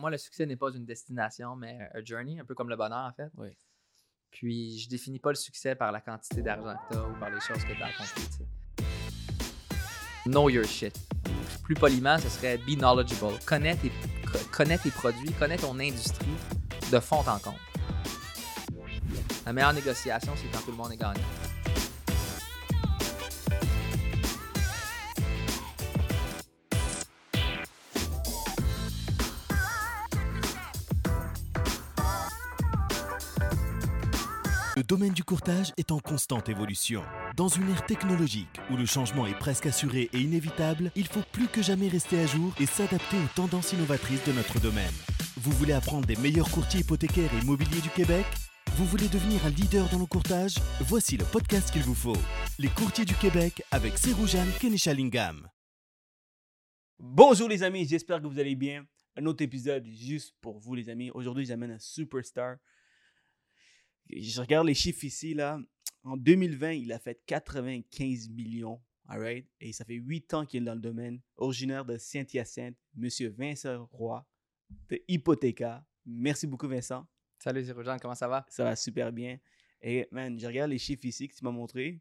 pour moi, le succès n'est pas une destination, mais un journey, un peu comme le bonheur, en fait. Oui. Puis, je définis pas le succès par la quantité d'argent que tu as ou par les choses que tu as accomplies. Know your shit. Plus poliment, ce serait be knowledgeable. Connais tes, co- connais tes produits, connais ton industrie de fond en comble. La meilleure négociation, c'est quand tout le monde est gagnant. Le domaine du courtage est en constante évolution. Dans une ère technologique où le changement est presque assuré et inévitable, il faut plus que jamais rester à jour et s'adapter aux tendances innovatrices de notre domaine. Vous voulez apprendre des meilleurs courtiers hypothécaires et immobiliers du Québec? Vous voulez devenir un leader dans le courtage? Voici le podcast qu'il vous faut. Les courtiers du Québec avec Seroujane Kenishalingam. Bonjour les amis, j'espère que vous allez bien. Un autre épisode juste pour vous les amis. Aujourd'hui, j'amène un superstar. Je regarde les chiffres ici là. En 2020, il a fait 95 millions, alright? Et ça fait 8 ans qu'il est dans le domaine. Originaire de Saint-Hyacinthe, Monsieur Vincent Roy de Hypothéca. Merci beaucoup Vincent. Salut, c'est comment ça va? Ça va super bien. Et man, je regarde les chiffres ici que tu m'as montré.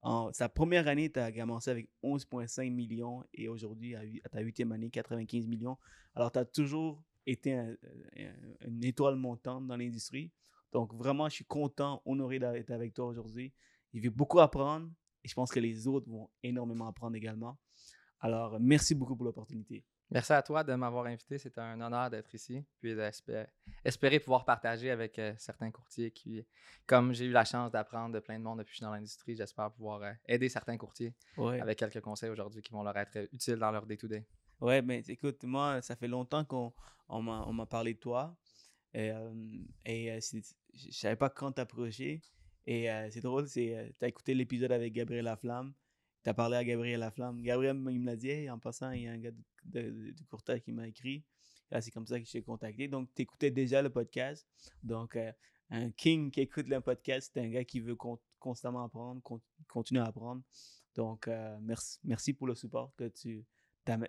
En sa première année, tu as commencé avec 11,5 millions et aujourd'hui, à, à ta huitième année, 95 millions. Alors, tu as toujours été un- un- une étoile montante dans l'industrie. Donc, vraiment, je suis content, honoré d'être avec toi aujourd'hui. Il veut beaucoup apprendre et je pense que les autres vont énormément apprendre également. Alors, merci beaucoup pour l'opportunité. Merci à toi de m'avoir invité. C'est un honneur d'être ici. Puis d'espérer espérer pouvoir partager avec euh, certains courtiers qui, comme j'ai eu la chance d'apprendre de plein de monde depuis que je suis dans l'industrie, j'espère pouvoir euh, aider certains courtiers Ouais. avec quelques conseils aujourd'hui qui vont leur être euh, utiles dans leur day-to-day. Ouais, mais écoute, moi, ça fait longtemps qu'on on m'a on m'a parlé de toi. Et, euh, et euh, je savais pas quand t'approcher. Et euh, c'est drôle, c'est tu as écouté l'épisode avec Gabriel Laflamme. Tu as parlé à Gabriel Laflamme. Gabriel, il me l'a dit, en passant, il y a un gars de, de- du courtage qui m'a écrit. Là, c'est comme ça que je t'ai contacté. Donc, tu écoutais déjà le podcast. Donc, un king qui écoute le podcast, c'est un gars qui veut con- constamment apprendre, con- continuer à apprendre. Donc, merci, merci pour le support que tu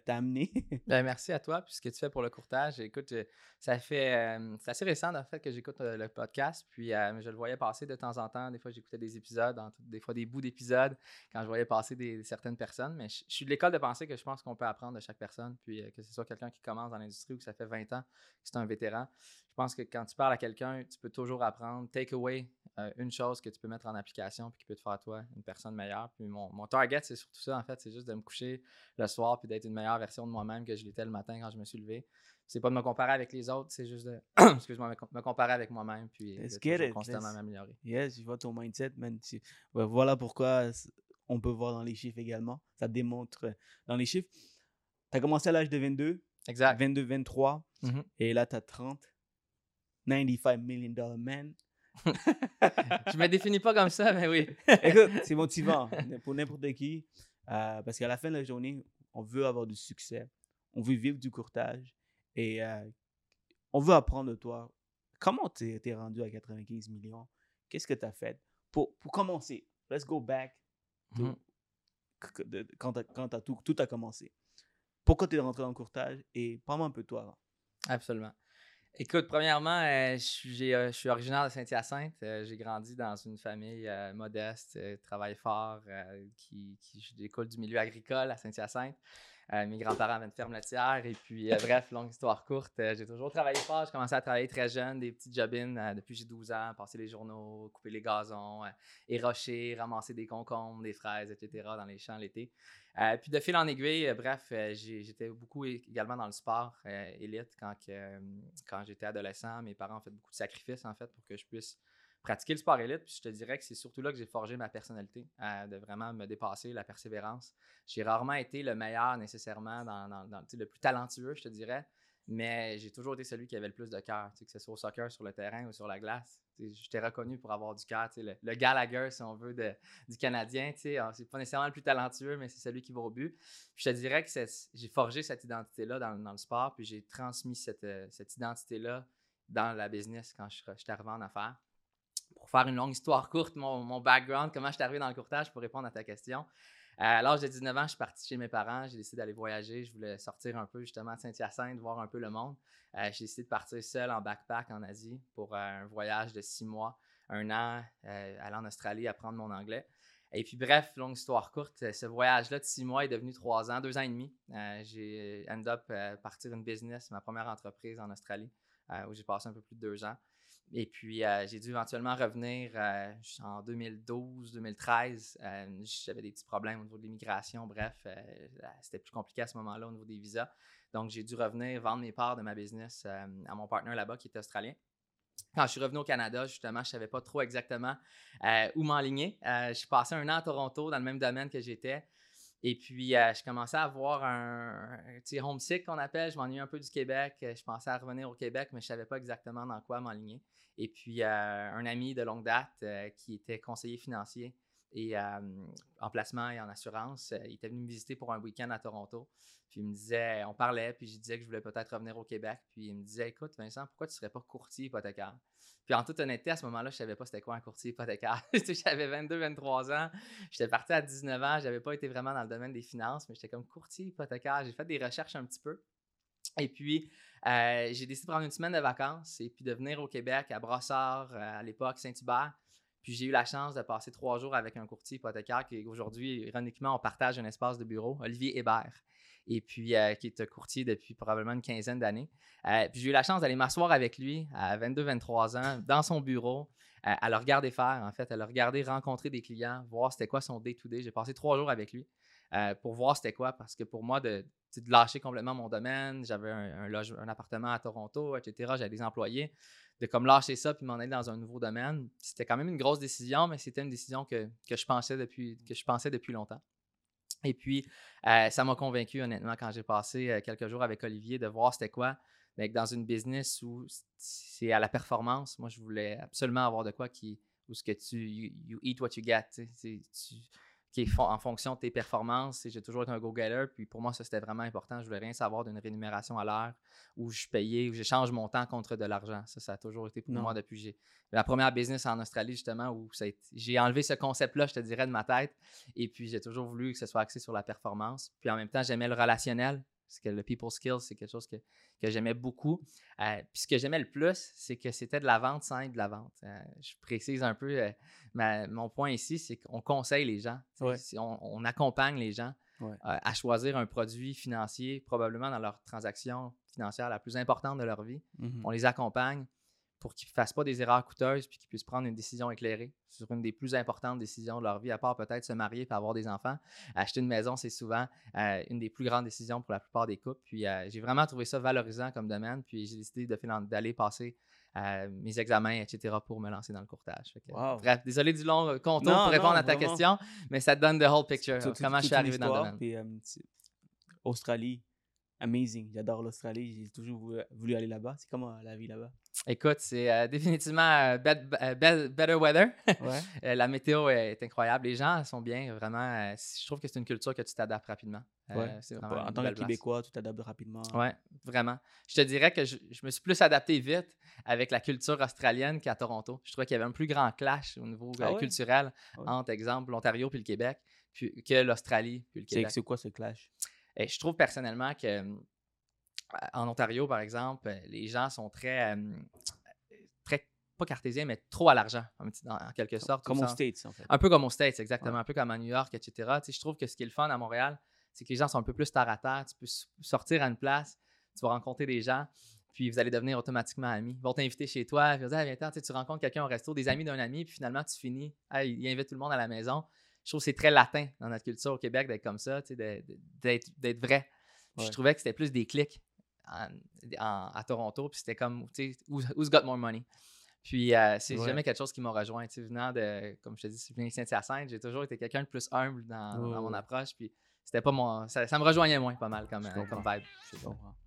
t'as amené. Ben, merci à toi. Puis ce que tu fais pour le courtage, écoute, euh, ça fait. euh, c'est assez récent, en fait, que j'écoute euh, le podcast. Puis je le voyais passer de temps en temps. Des fois, j'écoutais des épisodes, des fois des bouts d'épisodes, quand je voyais passer des, certaines personnes. Mais je, je suis de l'école de penser que je pense qu'on peut apprendre de chaque personne. Puis que ce soit quelqu'un qui commence dans l'industrie ou que ça fait 20 ans, que c'est un vétéran. Je pense que quand tu parles à quelqu'un, tu peux toujours apprendre. Take away euh, une chose que tu peux mettre en application puis qui peut te faire, toi, une personne meilleure. Puis mon, mon target, c'est surtout ça, en fait. C'est juste de me coucher le soir puis d'être une meilleure version de moi-même que je l'étais le matin quand je me suis levé. C'est pas de me comparer avec les autres, c'est juste de excuse-moi, me com- me comparer avec moi-même puis de Let's constamment m'améliorer. Yes, je vois ton mindset, man. Ouais, voilà pourquoi on peut voir dans les chiffres également. Ça démontre euh, dans les chiffres. Tu as commencé à l'âge de 22, Exact. 22, 23, Mhm. et là, tu as 30. 95 million dollar man. Je me définis pas comme ça, mais oui. Écoute, c'est motivant pour n'importe qui. euh, parce qu'à la fin de la journée, on veut avoir du succès. On veut vivre du courtage. Et euh, on veut apprendre de toi. Comment tu es, rendu à 95 millions? Qu'est-ce que tu as fait? Pour, pour commencer, let's go back to- de- quand, t'as tout, tout a commencé. Pourquoi tu es rentré dans le courtage? Et parle-moi un peu de toi avant. Absolument. Écoute, premièrement, euh, je suis j'ai, euh, je suis originaire de Saint-Hyacinthe. Euh, j'ai grandi dans une famille modeste, travaille fort, qui, qui découle du milieu agricole à Saint-Hyacinthe. Euh, mes grands-parents avaient une ferme laitière. Et puis, euh, bref, longue histoire courte, euh, j'ai toujours travaillé fort. J'ai commencé à travailler très jeune, des petits job-ins euh, depuis j'ai 12 ans, passer les journaux, couper les gazons, érocher, ramasser des concombres, des fraises, etc. dans les champs l'été. Puis de fil en aiguille, bref, j'étais beaucoup également dans le sport élite quand, quand j'étais adolescent. Mes parents ont fait beaucoup de sacrifices en fait pour que je puisse pratiquer le sport élite. Puis je te dirais que c'est surtout là que j'ai forgé ma personnalité, euh, de vraiment me dépasser, la persévérance. J'ai rarement été le meilleur nécessairement, dans, le plus talentueux, je te dirais. Mais j'ai toujours été celui qui avait le plus de cœur, que ce soit au soccer, sur le terrain ou sur la glace. J'étais reconnu pour avoir du cœur, le, Gallagher, si on veut, du Canadien. C'est pas nécessairement le plus talentueux, mais c'est celui qui va au but. Puis je te dirais que j'ai forgé cette identité-là dans, dans le sport, puis j'ai transmis cette, euh, identité-là dans la business quand je suis j'étais arrivé en affaires. Faire une longue histoire courte, mon, background, comment je suis arrivé dans le courtage pour répondre à ta question. à l'âge de 19 ans, je suis parti chez mes parents. J'ai décidé d'aller voyager. Je voulais sortir un peu justement de Saint-Hyacinthe, voir un peu le monde. Euh, j'ai décidé de partir seul en backpack en Asie pour un voyage de six mois, un an, aller en Australie, apprendre mon anglais. Et puis, bref, longue histoire courte, ce voyage-là de six mois est devenu trois ans, deux ans et demi. j'ai end up partir une business, ma première entreprise en Australie, où j'ai passé un peu plus de deux ans. Et puis, euh, j'ai dû éventuellement revenir euh, en 2012, 2013. Euh, j'avais des petits problèmes au niveau de l'immigration. Bref, c'était plus compliqué à ce moment-là au niveau des visas. Donc, j'ai dû revenir vendre mes parts de ma business à mon partenaire là-bas qui était australien. Quand je suis revenu au Canada, justement, je ne savais pas trop exactement où m'enligner. je suis passé un an à Toronto dans le même domaine que j'étais. Et puis, je commençais à avoir un, homesick qu'on appelle. Je m'ennuyais un peu du Québec. Je pensais à revenir au Québec, mais je ne savais pas exactement dans quoi m'enligner. Et puis, euh, un ami de longue date euh, qui était conseiller financier et euh, en placement et en assurance, il était venu me visiter pour un week-end à Toronto. Puis il me disait, on parlait, puis je disais que je voulais peut-être revenir au Québec. Puis il me disait, écoute, Vincent, pourquoi tu ne serais pas courtier hypothécaire? Puis en toute honnêteté, à ce moment-là, je ne savais pas c'était quoi un courtier hypothécaire. j'avais 22, 23 ans. J'étais parti à 19 ans. Je n'avais pas été vraiment dans le domaine des finances, mais j'étais comme courtier hypothécaire. J'ai fait des recherches un petit peu. Et puis, euh, j'ai décidé de prendre une semaine de vacances et puis de venir au Québec, à Brossard, euh, à l'époque, Saint-Hubert. Puis j'ai eu la chance de passer trois jours avec un courtier hypothécaire qui aujourd'hui, ironiquement, on partage un espace de bureau, Olivier Hébert, et puis euh, qui est courtier depuis probablement une quinzaine d'années. puis j'ai eu la chance d'aller m'asseoir avec lui à 22-23 ans dans son bureau, à le regarder faire, en fait, à le regarder rencontrer des clients, voir c'était quoi son day-to-day. J'ai passé trois jours avec lui. pour voir c'était quoi, parce que pour moi, de, de lâcher complètement mon domaine. J'avais un, un, appartement à Toronto, etc. J'avais des employés. De comme lâcher ça puis m'en aller dans un nouveau domaine. C'était quand même une grosse décision, mais c'était une décision que, je pensais depuis, que je pensais depuis longtemps. Et puis, euh, ça m'a convaincu, honnêtement, quand j'ai passé euh, quelques jours avec Olivier, de voir c'était quoi. Mais dans une business où c'est à la performance, moi, je voulais absolument avoir de quoi qui, où ce que tu, you, eat what you get. Qui est en fonction de tes performances. J'ai toujours été un go-getter. Puis pour moi, ça, c'était vraiment important. Je voulais rien savoir d'une rémunération à l'heure où je payais, où j'échange mon temps contre de l'argent. Ça, ça a toujours été pour moi depuis j'ai la première business en Australie, justement, où j'ai enlevé ce concept-là, je te dirais, de ma tête. Et puis, j'ai toujours voulu que ce soit axé sur la performance. Puis en même temps, j'aimais le relationnel. Parce que le people skills, c'est quelque chose que, que j'aimais beaucoup. Euh, puis ce que j'aimais le plus, c'est que c'était de la vente sans être de la vente. Euh, je précise un peu euh, mon point ici, c'est qu'on conseille les gens. On, accompagne les gens à choisir un produit financier, probablement dans leur transaction financière la plus importante de leur vie. Mmh on les accompagne pour qu'ils ne fassent pas des erreurs coûteuses puis qu'ils puissent prendre une décision éclairée sur une des plus importantes décisions de leur vie, à part peut-être se marier et avoir des enfants. Acheter une maison, c'est souvent euh, une des plus grandes décisions pour la plupart des couples. Puis euh, j'ai vraiment trouvé ça valorisant comme domaine, puis j'ai décidé d'aller passer euh, mes examens, etc., pour me lancer dans le courtage. Bref, désolé du long contour pour répondre à ta question, mais ça te donne the whole picture, comment je suis arrivé dans le domaine. Australie, amazing. J'adore l'Australie. J'ai toujours voulu, aller là-bas. C'est comment la vie là-bas? Écoute, c'est euh, définitivement euh, better weather. Euh, la météo est incroyable. Les gens sont bien, vraiment. je trouve que c'est une culture que tu t'adaptes rapidement. en tant que Québécois, tu t'adaptes rapidement. Oui, vraiment. Je te dirais que je, me suis plus adapté vite avec la culture australienne qu'à Toronto. Je trouvais qu'il y avait un plus grand clash au niveau ah culturel ah entre, exemple, l'Ontario puis le Québec puis, que l'Australie puis le Québec. C'est quoi ce clash? Et je trouve personnellement que en Ontario, par exemple, les gens sont très, très pas cartésiens, mais trop à l'argent, en, quelque sorte. Comme aux States, en fait. Un peu comme aux States, exactement. Un peu comme à New York, etc. je trouve que ce qui est le fun à Montréal, c'est que les gens sont un peu plus terre à terre. Tu peux sortir à une place, tu vas rencontrer des gens, puis vous allez devenir automatiquement amis. Ils vont t'inviter chez toi, ils vont dire, viens tu rencontres quelqu'un au resto, des amis d'un ami, puis finalement, tu finis, il invite tout le monde à la maison. Je trouve que c'est très latin dans notre culture au Québec d'être comme ça, d'être vrai. Je trouvais que c'était plus des clics à Toronto, puis c'était comme, tu sais, who's got more money? Puis euh, c'est jamais quelque chose qui m'a rejoint. Tu sais, venant de, comme je te dis, venant de Saint-Hyacinthe, j'ai toujours été quelqu'un de plus humble dans, mon approche. Puis c'était pas mon. Ça, me rejoignait moins pas mal comme, euh, comme vibe.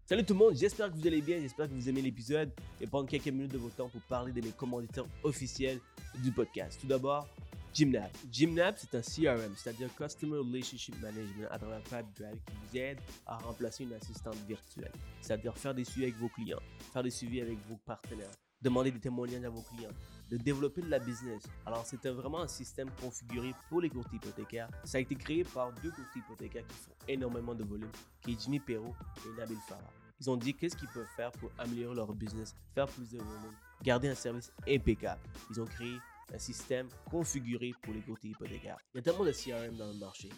Salut tout le monde, j'espère que vous allez bien, j'espère que vous aimez l'épisode et prendre quelques minutes de votre temps pour parler de mes commanditaires officiels du podcast. Tout d'abord, Gymnab. Gymnab, c'est un CRM, c'est-à-dire Customer Relationship Management à travers qui vous aide à remplacer une assistante virtuelle. C'est-à-dire faire des suivis avec vos clients, faire des suivis avec vos partenaires, demander des témoignages à vos clients, de développer de la business. Alors, c'était vraiment un système configuré pour les courtiers hypothécaires. Ça a été créé par deux courtiers hypothécaires qui font énormément de volume, qui est Jimmy Perrault et Nabil Farah. Ils ont dit qu'est-ce qu'ils peuvent faire pour améliorer leur business, faire plus de volume, garder un service impeccable? Ils ont créé un système configuré pour les courtiers hypothécaires. Il y a tellement de CRM dans le marché,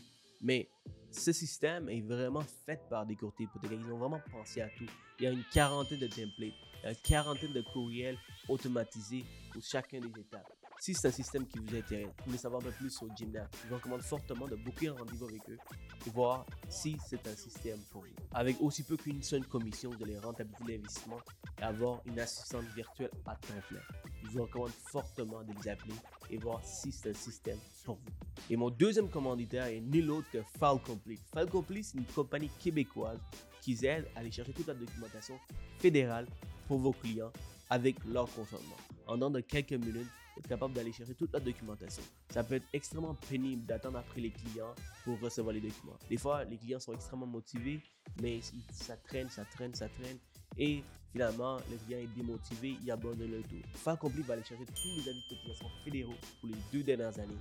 mais ce système est vraiment fait par des courtiers hypothécaires. Ils ont vraiment pensé à tout. Il y a une quarantaine de templates, une quarantaine de courriels automatisés pour chacun des étapes. Si c'est un système qui vous intéresse, vous voulez savoir un peu plus sur Gymnast, je vous recommande fortement de booker un rendez-vous avec eux pour voir si c'est un système pour vous. Avec aussi peu qu'une seule commission, vous allez rentabiliser l'investissement et avoir une assistante virtuelle à temps plein. Je vous recommande fortement de les appeler et voir si c'est un système pour vous. Et mon deuxième commanditaire est nul autre que Falcomplete. Falcomplete, c'est une compagnie québécoise qui aide à aller chercher toute la documentation fédérale pour vos clients avec leur consentement. En dans quelques minutes, capable d'aller chercher toute la documentation. Ça peut être extrêmement pénible d'attendre après les clients pour recevoir les documents. Des fois, les clients sont extrêmement motivés, mais ça traîne, ça traîne, ça traîne. Et finalement, le client est démotivé, il abandonne le tout. Falcompli va aller chercher tous les avis de cotisation fédéraux pour les deux dernières années.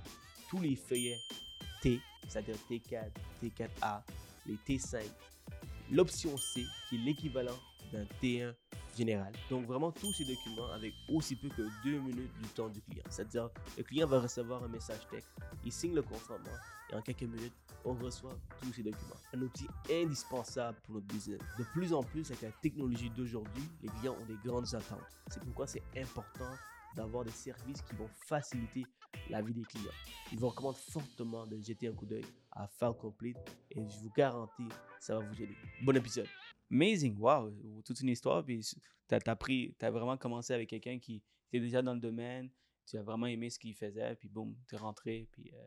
Tous les feuillets T, c'est-à-dire T4, T4A, les T5. L'option C, qui est l'équivalent d'un T1 général. Donc vraiment tous ces documents avec aussi peu que deux minutes du temps du client. C'est-à-dire le client va recevoir un message texte, il signe le consentement et en quelques minutes, on reçoit tous ces documents. Un outil indispensable pour notre business. De plus en plus avec la technologie d'aujourd'hui, les clients ont des grandes attentes. C'est pourquoi c'est important d'avoir des services qui vont faciliter la vie des clients. Je vous recommande fortement de jeter un coup d'œil à File Complete et je vous garantis, ça va vous aider. Bon épisode. Amazing, wow, toute une histoire. Puis tu as, as vraiment commencé avec quelqu'un qui était déjà dans le domaine, tu as vraiment aimé ce qu'il faisait, puis boum, tu es rentré, puis euh,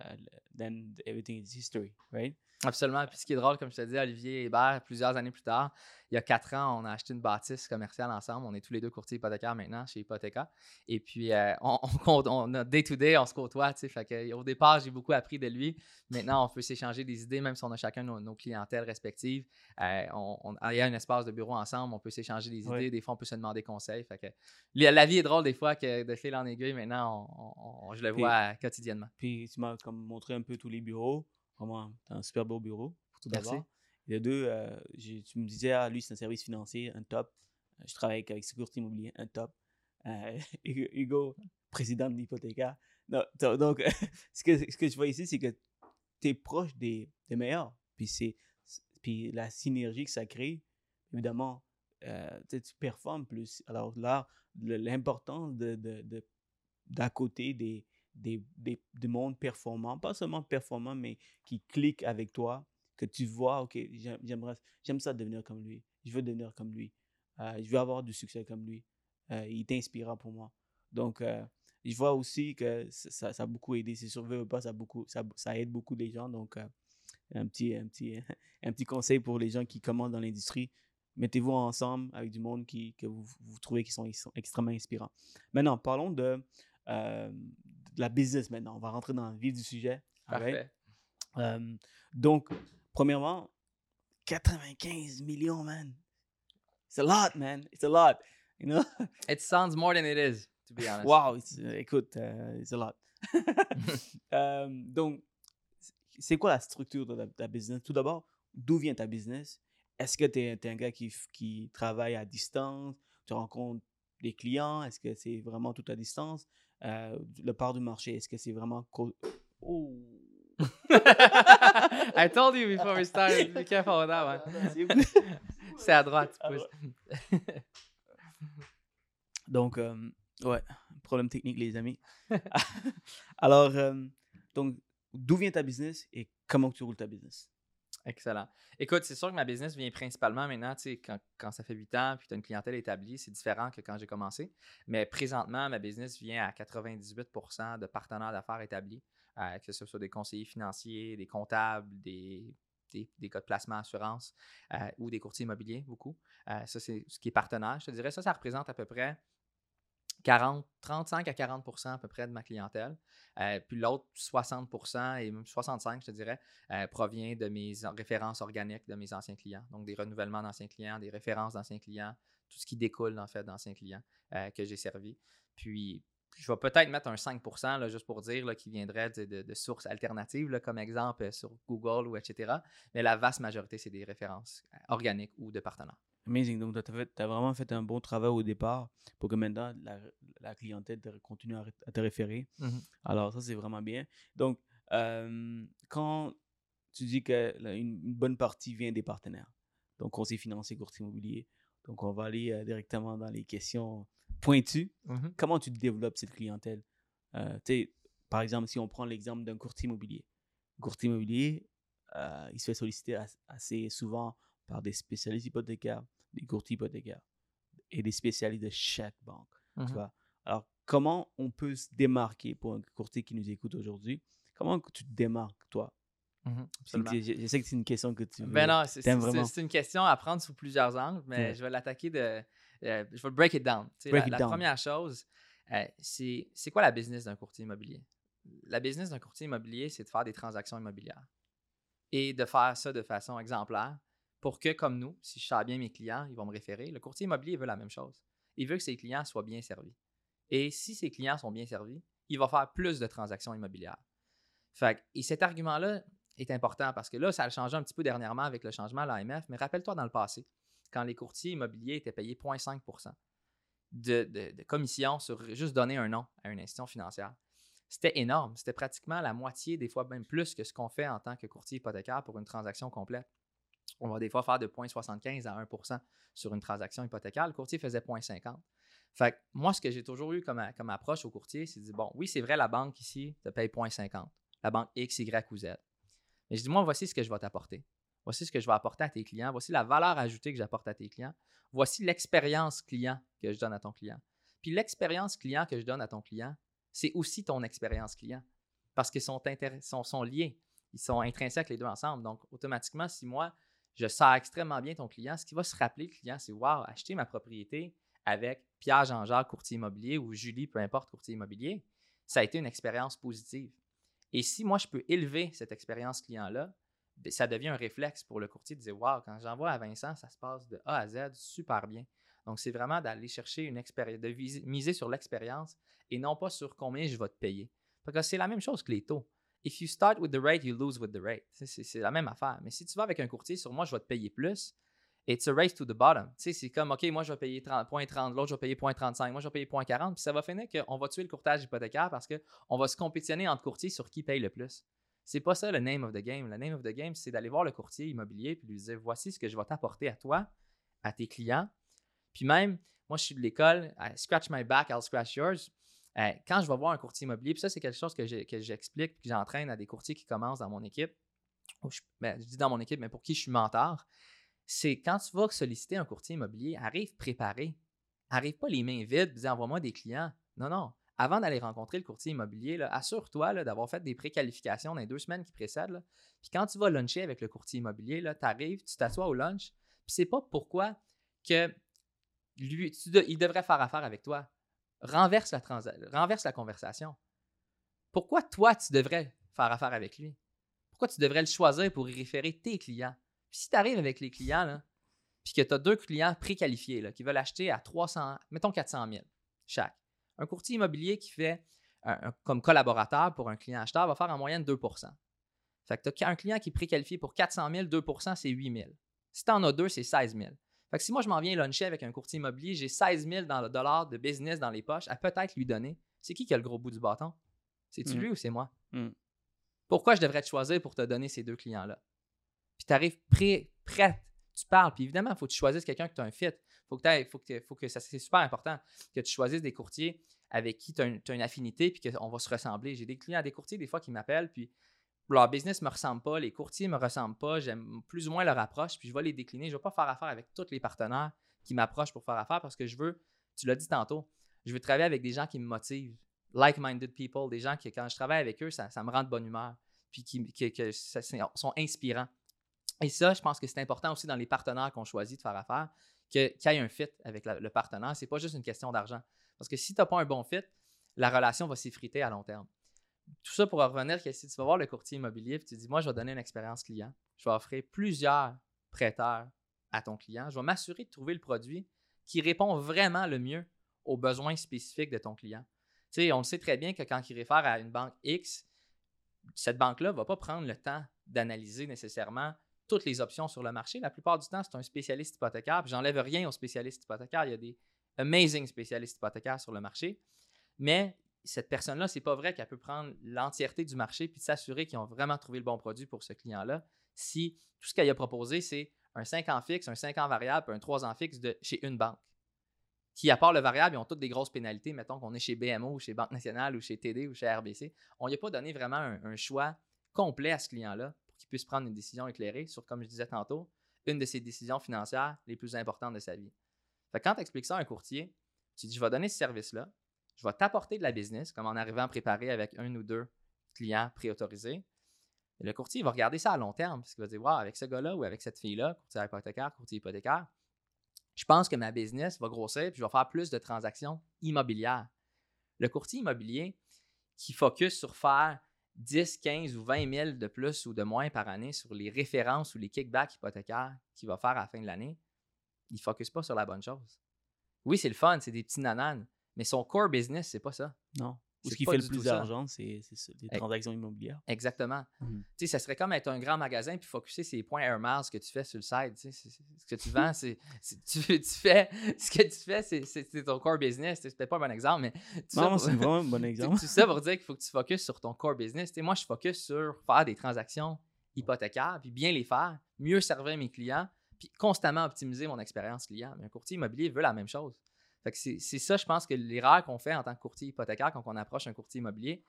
euh, then everything is history, right? Absolument. Puis ce qui est drôle, comme je te dis, Olivier Hébert, plusieurs années plus tard, il y a quatre ans, on a acheté une bâtisse commerciale ensemble. On est tous les deux courtiers hypothécaires maintenant chez Hypothéca. Et puis, euh, on, on, a day-to-day, on se côtoie. Fait que, au départ, j'ai beaucoup appris de lui. Maintenant, on peut s'échanger des idées, même si on a chacun nos, clientèles respectives. Euh, on, il y a un espace de bureau ensemble, on peut s'échanger des idées. Des fois, on peut se demander conseil. Fait que, la vie est drôle des fois que de fil en aiguille, maintenant, je le vois quotidiennement. Puis, tu m'as montré un peu tous les bureaux. Vraiment, tu un super beau bureau, pour tout d'abord. A deux, euh, tu me disais, ah, lui, c'est un service financier, un top. Euh, je travaille avec Sécurité Immobilier, un top. Euh, Hugo, président de l'hypothécaire. Donc, ce, que, ce que je vois ici, c'est que tu es proche des, des meilleurs. Puis, c'est, puis la synergie que ça crée, évidemment, tu performes plus. Alors là, l'importance de, de, d'à côté des, des, des, mondes performants, pas seulement performants, mais qui cliquent avec toi, que tu vois, ok, j'aimerais, j'aime ça devenir comme lui, je veux devenir comme lui, euh, je veux avoir du succès comme lui, euh, il t'inspirera pour moi. Donc, euh, je vois aussi que ça, ça, a beaucoup aidé, c'est sûr, pas, ça, beaucoup, ça, ça, aide beaucoup les gens, donc un, petit, un, petit, un petit conseil pour les gens qui commencent dans l'industrie, mettez-vous ensemble avec du monde qui, que vous, vous trouvez qui sont, extrêmement inspirants. Maintenant, parlons de, de la business maintenant. On va rentrer dans le vif du sujet. Parfait. donc, premièrement, 95 millions, man. It's a lot, man. It's a lot. You know? It sounds more than it is, to be honest. Wow, uh, écoute, uh, it's a lot. donc, c'est quoi la structure de ta, business? Tout d'abord, d'où vient ta business? Est-ce que tu es, un gars qui, qui travaille à distance? Tu rencontres des clients? Est-ce que c'est vraiment tout à distance? Euh, le part du marché, est-ce que c'est vraiment... Oh! I told you before we started, be careful with that one. c'est à droite, tu Donc, euh, ouais, problème technique, les amis. Alors, euh, donc, d'où vient ta business et comment tu roules ta business? Excellent. Écoute, c'est sûr que ma business vient principalement maintenant, tu sais, quand, quand, ça fait 8 ans puis tu as une clientèle établie, c'est différent que quand j'ai commencé. Mais présentement, ma business vient à 98% de partenaires d'affaires établis, que ce soit des conseillers financiers, des comptables, des, des, des cas de placement assurance euh, ou des courtiers immobiliers, beaucoup. Euh, ça, c'est ce qui est partenaire. Je te dirais, ça, ça représente à peu près 40, 35 à 40 à peu près de ma clientèle. Euh, puis l'autre 60% et même 65, je te dirais, provient de mes références organiques de mes anciens clients. Donc des renouvellements d'anciens clients, des références d'anciens clients, tout ce qui découle, en fait, d'anciens clients que j'ai servis. Puis, je vais peut-être mettre un 5 là, juste pour dire, là, qui viendrait de, de- de sources alternatives, là, comme exemple euh, sur Google ou etc. Mais la vaste majorité, c'est des références euh, organiques ou de partenaires. Amazing. Donc, tu as, vraiment fait un bon travail au départ pour que maintenant la, la clientèle continue à, te référer. Mhm. Alors, ça, c'est vraiment bien. Donc, euh, quand tu dis que la- une, une bonne partie vient des partenaires, donc conseil financier, courtier immobilier, donc on va aller euh, directement dans les questions pointues. Comment tu développes cette clientèle? Euh, Par exemple, si on prend l'exemple d'un courtier immobilier. Courtier immobilier, euh, il se fait solliciter as- assez souvent par des spécialistes hypothécaires, des courtiers hypothécaires et des spécialistes de chaque banque. tu Mhm. vois? Alors, comment on peut se démarquer pour un courtier qui nous écoute aujourd'hui? Comment tu te démarques, toi? Mhm, absolument. Je, je sais que c'est une question que tu veux. Ben non, c'est une question à prendre sous plusieurs angles, mais je vais l'attaquer de. Euh, je vais break it down. Break la, it la down. première chose, euh, c'est c'est quoi la business d'un courtier immobilier? La business d'un courtier immobilier, c'est de faire des transactions immobilières et de faire ça de façon exemplaire pour que, comme nous, si je sers bien mes clients, ils vont me référer. Le courtier immobilier veut la même chose. Il veut que ses clients soient bien servis. Et si ses clients sont bien servis, il va faire plus de transactions immobilières. Fait, que- et cet argument-là est important parce que là, ça a changé un petit peu dernièrement avec le changement à l'AMF, mais rappelle-toi dans le passé, quand les courtiers immobiliers étaient payés 0,5 de, de, commission sur juste donner un nom à une institution financière. C'était énorme. C'était pratiquement la moitié, des fois même plus que ce qu'on fait en tant que courtier hypothécaire pour une transaction complète. On va des fois faire de 0,75 à 1% sur une transaction hypothécaire. Le courtier faisait 0,50. Fait que moi, ce que j'ai toujours eu comme approche au courtier, c'est de dire, bon, oui, c'est vrai, la banque ici te paye 0,50. La banque X, Y ou Z. Mais je dis, moi, voici ce que je vais t'apporter. Voici ce que je vais apporter à tes clients. Voici la valeur ajoutée que j'apporte à tes clients. Voici l'expérience client que je donne à ton client. Puis l'expérience client que je donne à ton client, c'est aussi ton expérience client. Parce qu'ils sont, liés. Ils sont intrinsèques les deux ensemble. Donc, automatiquement, si moi, je sers extrêmement bien ton client, ce qui va se rappeler, le client, c'est Wow, acheter ma propriété avec Pierre Jean-Jacques, courtier immobilier, ou Julie, peu importe, courtier immobilier, ça a été une expérience positive. Et si moi, je peux élever cette expérience client-là, ça devient un réflexe pour le courtier de dire Wow, quand j'envoie à Vincent, ça se passe de A à Z super bien. Donc, c'est vraiment d'aller chercher une expérience, de miser sur l'expérience et non pas sur combien je vais te payer. Parce que c'est la même chose que les taux. If you start with the rate, you lose with the rate. C'est la même affaire. Mais si tu vas avec un courtier sur moi, je vais te payer plus. It's a race to the bottom. Tu sais, c'est comme, OK, moi, je vais payer 30, 0.30, l'autre, je vais payer 0.35, moi, je vais payer 0.40. Puis ça va finir qu'on va tuer le courtage hypothécaire parce qu'on va se compétitionner entre courtiers sur qui paye le plus. C'est pas ça le name of the game. Le name of the game, c'est d'aller voir le courtier immobilier puis lui dire voici ce que je vais t'apporter à toi, à tes clients. Puis même, moi, je suis de l'école, scratch my back, I'll scratch yours. Euh, quand je vais voir un courtier immobilier, puis ça, c'est quelque chose que j'explique que j'entraîne à des courtiers qui commencent dans mon équipe. ben, je dis dans mon équipe, mais pour qui je suis mentor, c'est quand tu vas solliciter un courtier immobilier, arrive préparé. Arrive pas les mains vides, dis envoie-moi des clients. Non, non. Avant d'aller rencontrer le courtier immobilier, assure-toi d'avoir fait des préqualifications dans les deux semaines qui précèdent. Puis quand tu vas luncher avec le courtier immobilier, tu arrives, tu t'assois au lunch, puis c'est pas pourquoi que lui, il devrait faire affaire avec toi. Renverse la, conversation. Pourquoi toi, tu devrais faire affaire avec lui? Pourquoi tu devrais le choisir pour y référer tes clients? Puis si tu arrives avec les clients, puis que tu as deux clients préqualifiés qui veulent acheter à 300, mettons 400 000 chaque. Un courtier immobilier qui fait un- un- comme collaborateur pour un client acheteur va faire en moyenne 2 Fait que tu as un client qui est préqualifié pour 400 000, 2 c'est 8 000. Si tu en as deux, c'est 16 000. Fait que si moi je m'en viens luncher avec un courtier immobilier, j'ai 16 000 dans le dollar de business dans les poches à peut-être lui donner. C'est qui qui a le gros bout du bâton? C'est-tu Mm. lui ou c'est moi? Mm. Pourquoi je devrais te choisir pour te donner ces deux clients-là? Puis tu arrives prêt, prête, tu parles. Puis évidemment, il faut que tu choisisses quelqu'un que tu as un fit. Faut que, faut que, faut que ça, c'est super important que tu choisisses des courtiers avec qui tu as, une affinité puis qu'on va se ressembler. J'ai des clients, des courtiers des fois qui m'appellent puis leur business ne me ressemble pas, les courtiers ne me ressemblent pas, j'aime plus ou moins leur approche, puis je vais les décliner. Je ne vais pas faire affaire avec tous les partenaires qui m'approchent pour faire affaire parce que je veux, tu l'as dit tantôt, je veux travailler avec des gens qui me motivent, like-minded people, des gens qui, quand je travaille avec eux, ça, me rend de bonne humeur, puis qui, qui- sont inspirants. Et ça, je pense que c'est important aussi dans les partenaires qu'on choisit de faire affaire, qu'il y ait un fit avec le partenaire. C'est pas juste une question d'argent. Parce que si tu n'as pas un bon fit, la relation va s'effriter à long terme. Tout ça pour revenir que si tu vas voir le courtier immobilier et tu dis, moi, je vais donner une expérience client, je vais offrir plusieurs prêteurs à ton client, je vais m'assurer de trouver le produit qui répond vraiment le mieux aux besoins spécifiques de ton client. Tu on sait très bien que quand il réfère à une banque X, cette banque-là ne va pas prendre le temps d'analyser nécessairement toutes les options sur le marché. La plupart du temps, c'est un spécialiste hypothécaire. J'enlève rien aux spécialistes hypothécaires. Il y a des amazing spécialistes hypothécaires sur le marché. Mais cette personne-là, c'est pas vrai qu'elle peut prendre l'entièreté du marché puis s'assurer qu'ils ont vraiment trouvé le bon produit pour ce client-là si tout ce qu'elle a proposé, c'est un 5 ans fixe, un 5 ans variable, un 3 ans fixe de chez une banque. Qui, à part le variable, ils ont toutes des grosses pénalités. Mettons qu'on est chez BMO ou chez Banque Nationale ou chez TD ou chez RBC. On n'y a pas donné vraiment un, choix complet à ce client-là qu'il puisse prendre une décision éclairée sur, comme je disais tantôt, une de ses décisions financières les plus importantes de sa vie. Fait quand tu expliques ça à un courtier, tu dis Je vais donner ce service-là, je vais t'apporter de la business, comme en arrivant préparé avec un ou deux clients préautorisés. Le courtier va regarder ça à long terme, parce qu'il va dire Wow, avec ce gars-là ou avec cette fille-là, courtier hypothécaire, courtier hypothécaire, je pense que ma business va grossir puis je vais faire plus de transactions immobilières. Le courtier immobilier qui focus sur faire 10, 15 ou 20 000 de plus ou de moins par année sur les références ou les kickbacks hypothécaires qu'il va faire à la fin de l'année, il ne focus pas sur la bonne chose. Oui, c'est le fun, c'est des petits nananes, mais son core business, c'est pas ça. Non. Ce qui fait le plus d'argent, c'est les transactions immobilières. Exactement. Tu sais, ça serait comme être un grand magasin puis focuser ces points Air Miles que tu fais sur le site. Tu sais, ce que tu vends, c'est. Tu, fais. Ce que tu fais, c'est ton core business. C'est peut-être pas un bon exemple, mais. Non, c'est vraiment un bon exemple. C'est ça pour dire qu'il faut que tu focuses sur ton core business. Tu sais, moi, je focus sur faire des transactions hypothécaires puis bien les faire, mieux servir mes clients puis constamment optimiser mon expérience client. Mais un courtier immobilier veut la même chose c'est ça, je pense que l'erreur qu'on fait en tant que courtier hypothécaire quand on approche un courtier immobilier,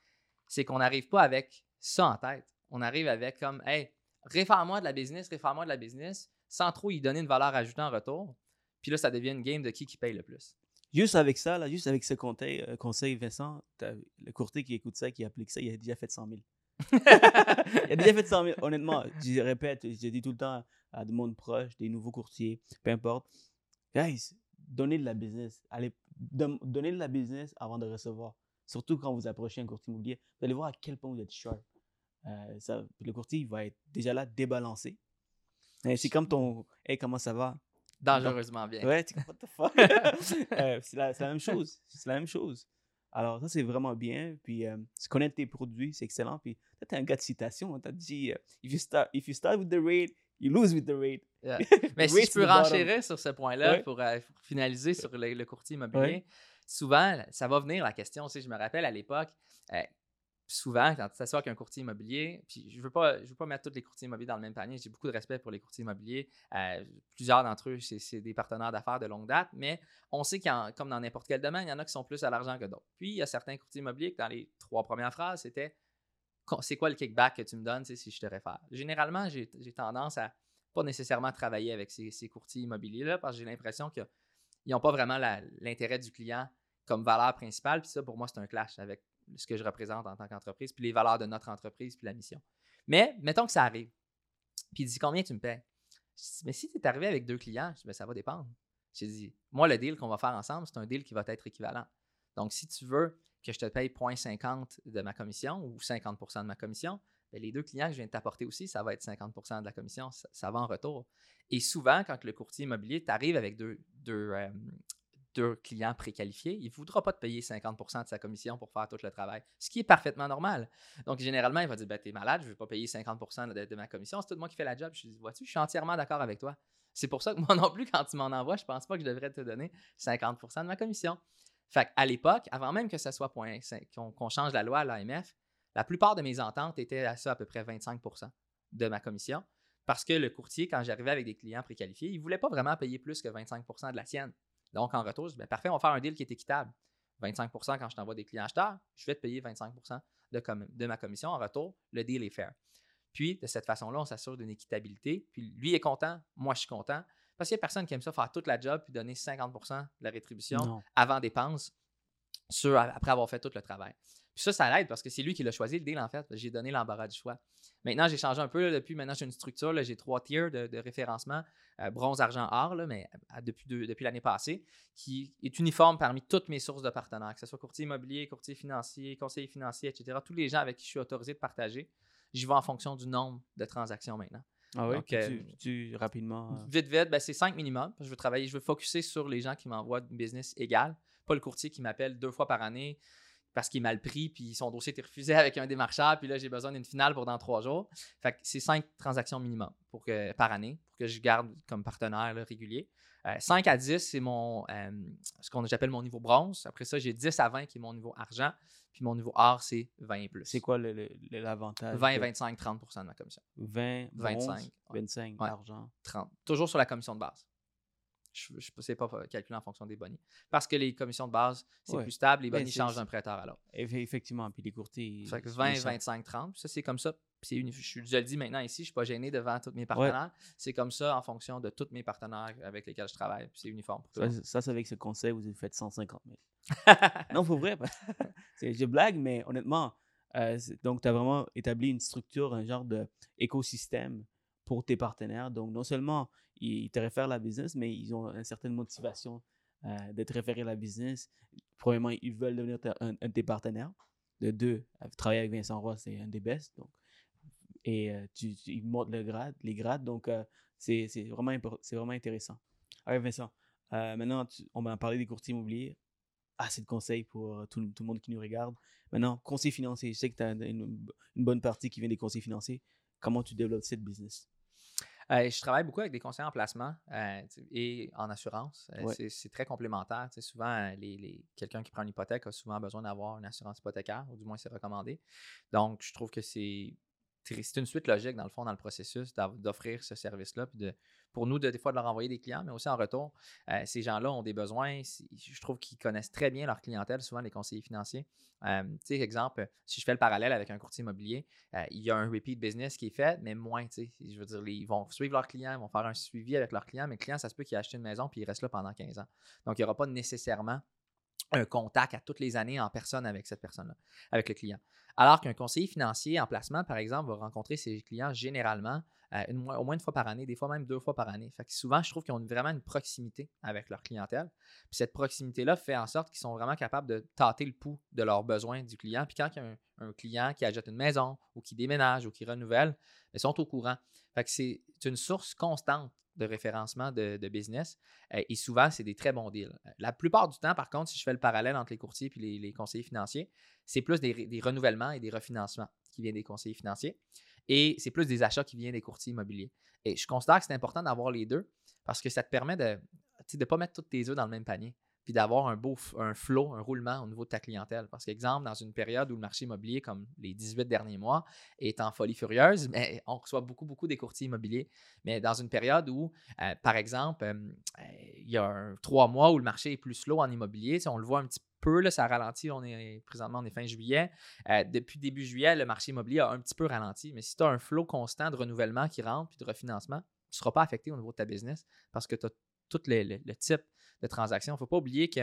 c'est qu'on n'arrive pas avec ça en tête. On arrive avec comme, hey, réfère-moi de la business, réfère-moi de la business, sans trop y donner une valeur ajoutée en retour. Puis là, ça devient une game de qui qui paye le plus. Juste avec ça, là, juste avec ce conseil, euh, conseil Vincent, le courtier qui écoute ça, qui applique ça, il a déjà fait 100 000. il a déjà fait 100 000. Honnêtement, je répète, je dis tout le temps à des monde proches, des nouveaux courtiers, peu importe. Guys, donnez de la business. Allez, donnez de la business avant de recevoir. Surtout quand vous approchez un courtier immobilier. Vous allez voir à quel point vous êtes sharp. Euh, ça, le courtier, il va être déjà là débalancé. C'est comme ton Hey, comment ça va? Dangereusement bien. Ouais, tu what the fuck? Euh, C'est la, la, même chose. C'est la même chose. Alors, ça, c'est vraiment bien. Puis, euh, connaître tes produits, c'est excellent. Puis, tu es un gars de citation. Tu as dit euh, if, you start, if you start with the rate, you lose with the rate. Mais si je peux renchérir sur ce point-là euh, pour, finaliser sur le, courtier immobilier, souvent, ça va venir la question. Tu je me rappelle à l'époque, euh, souvent, quand tu t'assois avec un courtier immobilier, puis je ne veux, pas, je veux pas mettre tous les courtiers immobiliers dans le même panier, j'ai beaucoup de respect pour les courtiers immobiliers. Euh, plusieurs d'entre eux, c'est des partenaires d'affaires de longue date, mais on sait qu'il comme dans n'importe quel domaine, il y en a qui sont plus à l'argent que d'autres. Puis, il y a certains courtiers immobiliers que dans les trois premières phrases, c'était c'est quoi le kickback que tu me donnes si je te réfère? Généralement, j'ai tendance à pas nécessairement travailler avec ces, courtiers immobiliers-là parce que j'ai l'impression qu'ils n'ont pas vraiment l'intérêt du client comme valeur principale. Puis ça, pour moi, c'est un clash avec ce que je représente en tant qu'entreprise, puis les valeurs de notre entreprise, puis la mission. Mais mettons que ça arrive. Puis il dit combien tu me payes? mais si tu es arrivé avec deux clients, je dis, ben, ça va dépendre. J'ai dit, moi, le deal qu'on va faire ensemble, c'est un deal qui va être équivalent. Donc, si tu veux que je te paye 0.50 de ma commission ou 50% de ma commission, ben, les deux clients que je viens de t'apporter aussi, ça va être 50% de la commission, ça, va en retour. Et souvent, quand le courtier immobilier t'arrive avec deux, euh, deux, clients préqualifiés, il ne voudra pas te payer 50% de sa commission pour faire tout le travail, ce qui est parfaitement normal. Donc, généralement, il va dire ben, Tu es malade, je ne vais pas payer 50% de, ma commission, c'est tout moi qui fais la job. Je dis Vois-tu, je suis entièrement d'accord avec toi. C'est pour ça que moi non plus, quand tu m'en envoies, je ne pense pas que je devrais te donner 50% de ma commission. Fait à l'époque, avant même que ça soit point, qu'on change la loi à l'AMF, la plupart de mes ententes étaient à ça à peu près 25% de ma commission parce que le courtier, quand j'arrivais avec des clients préqualifiés, il ne voulait pas vraiment payer plus que 25% de la sienne. Donc, en retour, je dis ben, parfait, on va faire un deal qui est équitable. 25% quand je t'envoie des clients acheteurs, je vais te payer 25 de, de ma commission. En retour, le deal est fair. Puis, de cette façon-là, on s'assure d'une équitabilité. Puis, lui est content, moi, je suis content. Parce qu'il n'y a personne qui aime ça faire toute la job puis donner 50% de la rétribution avant dépense sur, après avoir fait tout le travail. Puis ça, ça l'aide parce que c'est lui qui l'a choisi le deal en fait. J'ai donné l'embarras du choix. Maintenant, j'ai changé un peu depuis. Maintenant, j'ai une structure. J'ai trois tiers de, référencement euh, bronze, argent, or, mais depuis, depuis l'année passée, qui est uniforme parmi toutes mes sources de partenaires, que ce soit courtier immobilier, courtier financier, conseiller financier, etc. Tous les gens avec qui je suis autorisé de partager, j'y vais en fonction du nombre de transactions maintenant. Ah oui? Donc, euh, peux-tu rapidement. euh, Vite, vite, ben, c'est 5 minimum. Je veux travailler, je veux focuser sur les gens qui m'envoient du business égal. Pas le courtier qui m'appelle deux fois par année parce qu'il est mal pris, puis son dossier était refusé avec un démarcheur, puis là, j'ai besoin d'une finale pour dans trois jours. Fait que c'est 5 transactions minimum pour que, par année pour que je garde comme partenaire là, régulier. 5 à 10, c'est mon euh, ce qu'on j'appelle mon niveau bronze. Après ça, j'ai 10 à 20 qui est mon niveau argent. Puis mon niveau or, c'est 20 et plus. C'est quoi l'avantage? 20, de 25, 30% de ma commission. 20, 25, 25, ouais. 25 Ouais. argent. 30. Toujours sur la commission de base. Je ne sais pas calculer en fonction des bonnies. Parce que les commissions de base, c'est Ouais. plus stable, les Ben, bonnies changent d'un prêteur à l'autre. Eff- Effectivement, puis les courtiers. Ça fait que ils- 20, ils sont- 25, 30. Puis ça, c'est comme ça. Puis je, je le dis maintenant ici, je ne suis pas gêné devant tous mes partenaires. C'est comme ça en fonction de tous mes partenaires avec lesquels je travaille. C'est uniforme pour tout Ça, c'est- ça, c'est avec ce conseil, vous avez fait 150 000. non, faut vrai. je blague, mais honnêtement, euh, donc tu as vraiment établi une structure, un genre d'écosystème pour tes partenaires. Donc, non seulement ils te réfèrent la business, mais ils ont une certaine motivation euh, de te référer la business. Premièrement, ils veulent devenir un, un de tes partenaires. De deux, euh, travailler avec Vincent Roy, c'est un des best. Donc, et euh, ils montent le grade, les grades. Donc, euh, c'est vraiment, vraiment intéressant. Alors, Vincent, euh, maintenant, on va parler des courtiers immobiliers. Assez de conseils pour tout le monde qui nous regarde. Maintenant, conseil financier. Je sais que tu as une, une bonne partie qui vient des conseils financiers. Comment tu développes cette business? Euh, je travaille beaucoup avec des conseillers en placement euh, et en assurance. Euh, Ouais. c'est- très complémentaire. Souvent, les, les- quelqu'un qui prend une hypothèque a souvent besoin d'avoir une assurance hypothécaire, ou du moins c'est recommandé. Donc, je trouve que c'est une suite logique, dans le fond, dans le processus d'offrir ce service-là. Puis de, pour nous, de, des fois, de leur envoyer des clients, mais aussi en retour, euh, ces gens-là ont des besoins. Je trouve qu'ils connaissent très bien leur clientèle, souvent les conseillers financiers. Euh, tu sais, exemple, si je fais le parallèle avec un courtier immobilier, euh, il y a un repeat business qui est fait, mais moins, tu sais. Je veux dire, ils vont suivre leurs clients, ils vont faire un suivi avec leurs clients, mais le client, ça se peut qu'il ait acheté une maison puis il reste là pendant 15 ans. Donc, il n'y aura pas nécessairement un contact à toutes les années en personne avec cette personne-là, avec le client. Alors qu'un conseiller financier en placement, par exemple, va rencontrer ses clients généralement euh, au moins une fois par année, des fois même deux fois par année. Fait que souvent, je trouve qu'ils ont vraiment une proximité avec leur clientèle. Puis cette proximité-là fait en sorte qu'ils sont vraiment capables de tâter le pouls de leurs besoins du client. Puis quand il y a un, client qui achète une maison ou qui déménage ou qui renouvelle, ils sont au courant. C'est une source constante de référencement de, business. Euh, et souvent, c'est des très bons deals. Euh, La plupart du temps, par contre, si je fais le parallèle entre les courtiers et les conseillers financiers, c'est plus des, renouvellements et des refinancements qui viennent des conseillers financiers. Et c'est plus des achats qui viennent des courtiers immobiliers. Et je considère que c'est important d'avoir les deux parce que ça te permet de ne pas mettre tous tes œufs dans le même panier puis d'avoir un beau un flow, un roulement au niveau de ta clientèle. Parce qu'exemple, dans une période où le marché immobilier, comme les 18 derniers mois, est en folie furieuse, mais on reçoit beaucoup, beaucoup des courtiers immobiliers. Mais dans une période où, euh, par exemple, il y a un, trois mois où le marché est plus slow en immobilier, sais, on le voit un petit peu, là, ça ralentit, on est présentement, on est fin juillet. Euh, depuis début juillet, le marché immobilier a un petit peu ralenti. Mais si tu as un flow constant de renouvellement qui rentre puis de refinancement, tu ne seras pas affecté au niveau de ta business parce que tu as tout le type de transactions. Il ne faut pas oublier que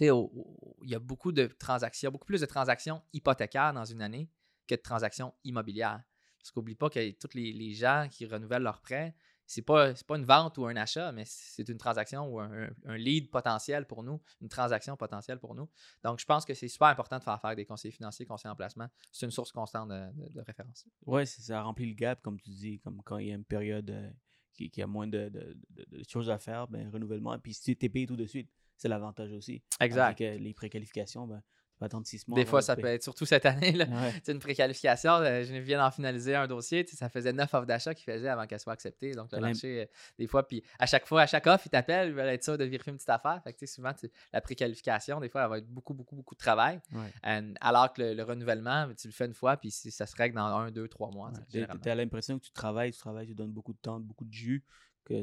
il y a beaucoup de transactions, beaucoup plus de transactions hypothécaires dans une année que de transactions immobilières. Parce qu'oublie pas que tous les, les gens qui renouvellent leurs prêts, c'est pas, c'est pas une vente ou un achat, mais c'est une transaction ou un, lead potentiel pour nous, une transaction potentielle pour nous. Donc, je pense que c'est super important de faire affaire des conseillers financiers, conseillers en placement. C'est une source constante de, de- référence. C'est- ça remplit le gap, comme tu dis, comme quand il y a une période euh, qui, qui a moins de, de- de- de choses à faire, ben, renouvellement. Puis si tu es payé tout de suite, c'est l'avantage aussi. Avec euh, les préqualifications, ben, attendre six mois. Des fois, ça peut être, surtout cette année, là, Ouais. C'est une préqualification. euh, Je viens d'en finaliser un dossier. Ça faisait neuf offres d'achat qu'il faisait avant qu'elle soit acceptée. Donc, le marché, euh, des fois, puis à chaque fois, à chaque offre, ils t'appellent, ils veulent être sûrs de vérifier une petite affaire. Fait que, souvent, la préqualification, des fois, elle va être beaucoup, beaucoup, beaucoup de travail. Ouais. Euh, alors que le, le renouvellement, tu le fais une fois, puis ça se règle dans un, deux, trois mois. tu Ouais. T'as l'impression que tu travailles, tu travailles, tu donnes beaucoup de temps, beaucoup de jus, que,